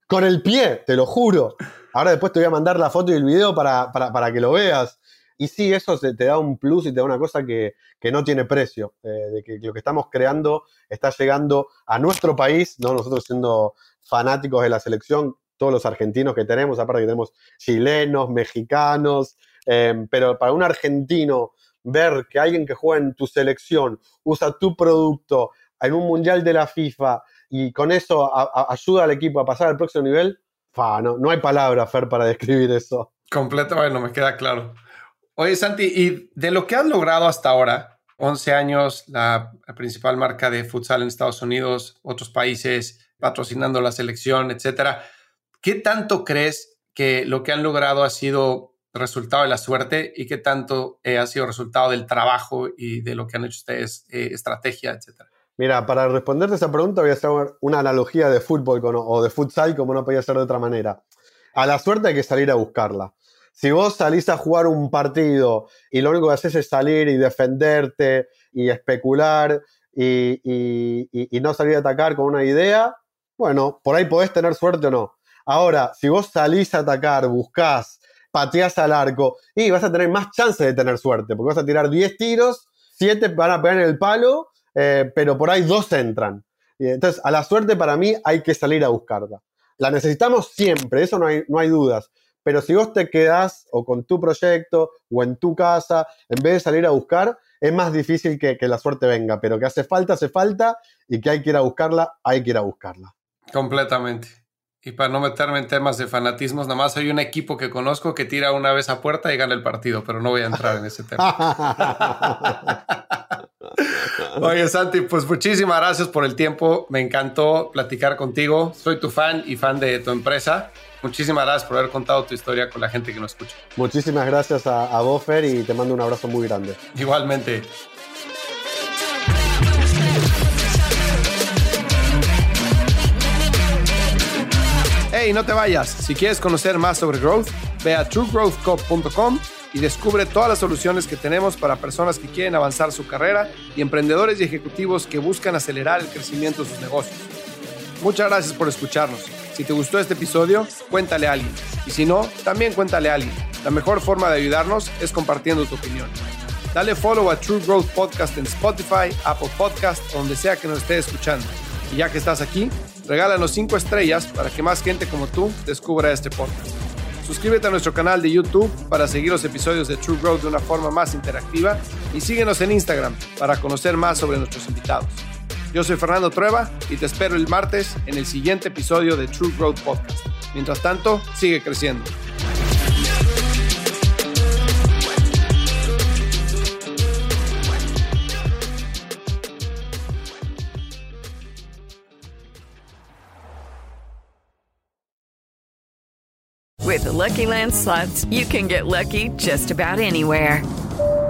con el pie, te lo juro. Ahora después te voy a mandar la foto y el video para, para, para que lo veas. Y sí, eso te da un plus y te da una cosa que, no tiene precio, eh, de que lo que estamos creando está llegando a nuestro país, ¿no? nosotros siendo fanáticos de la selección, todos los argentinos que tenemos, aparte que tenemos chilenos, mexicanos, eh, pero para un argentino ver que alguien que juega en tu selección usa tu producto en un mundial de la FIFA y con eso ayuda al equipo a pasar al próximo nivel, no, no hay palabra, Fer, para *laughs* describir eso. Completo, bueno, me queda claro. Oye, Santi, y de lo que has logrado hasta ahora, 11 años, la, principal marca de futsal en Estados Unidos, otros países patrocinando la selección, etcétera, ¿qué tanto crees que lo que han logrado ha sido resultado de la suerte y qué tanto eh, ha sido resultado del trabajo y de lo que han hecho ustedes, eh, estrategia, etcétera? Mira, para responderte esa pregunta voy a hacer una analogía de fútbol o de futsal como no podía ser de otra manera. A la suerte hay que salir a buscarla. Si vos salís a jugar un partido y lo único que haces es salir y defenderte y especular y, no salir a atacar con una idea, bueno, por ahí podés tener suerte o no. Ahora, si vos salís a atacar, buscás, pateás al arco, y vas a tener más chance de tener suerte, porque vas a tirar 10 tiros, 7 van a pegar en el palo, eh, pero por ahí dos entran. Entonces, a la suerte para mí hay que salir a buscarla. La necesitamos siempre, eso no hay, no hay dudas. Pero si vos te quedás o con tu proyecto o en tu casa, en vez de salir a buscar, es más difícil que, la suerte venga. Pero que hace falta, hace falta y que hay que ir a buscarla, hay que ir a buscarla. Completamente. Y para no meterme en temas de fanatismos, nada más hay un equipo que conozco que tira una vez a puerta y gana el partido, pero no voy a entrar en ese tema. *laughs* Oye, Santi, pues muchísimas gracias por el tiempo. Me encantó platicar contigo. Soy tu fan y fan de tu empresa. Muchísimas gracias por haber contado tu historia con la gente que nos escucha. Muchísimas gracias a, a Bofer y te mando un abrazo muy grande. Igualmente. Hey, no te vayas. Si quieres conocer más sobre Growth, ve a truegrowthco.com y descubre todas las soluciones que tenemos para personas que quieren avanzar su carrera y emprendedores y ejecutivos que buscan acelerar el crecimiento de sus negocios. Muchas gracias por escucharnos. Si te gustó este episodio, cuéntale a alguien. Y si no, también cuéntale a alguien. La mejor forma de ayudarnos es compartiendo tu opinión. Dale follow a True Growth Podcast en Spotify, Apple Podcast o donde sea que nos estés escuchando. Y ya que estás aquí, regálanos 5 estrellas para que más gente como tú descubra este podcast. Suscríbete a nuestro canal de YouTube para seguir los episodios de True Growth de una forma más interactiva y síguenos en Instagram para conocer más sobre nuestros invitados. Yo soy Fernando Trueba y te espero el martes en el siguiente episodio de True Growth Podcast. Mientras tanto, sigue creciendo. With the Lucky Land slots, you can get lucky just about anywhere.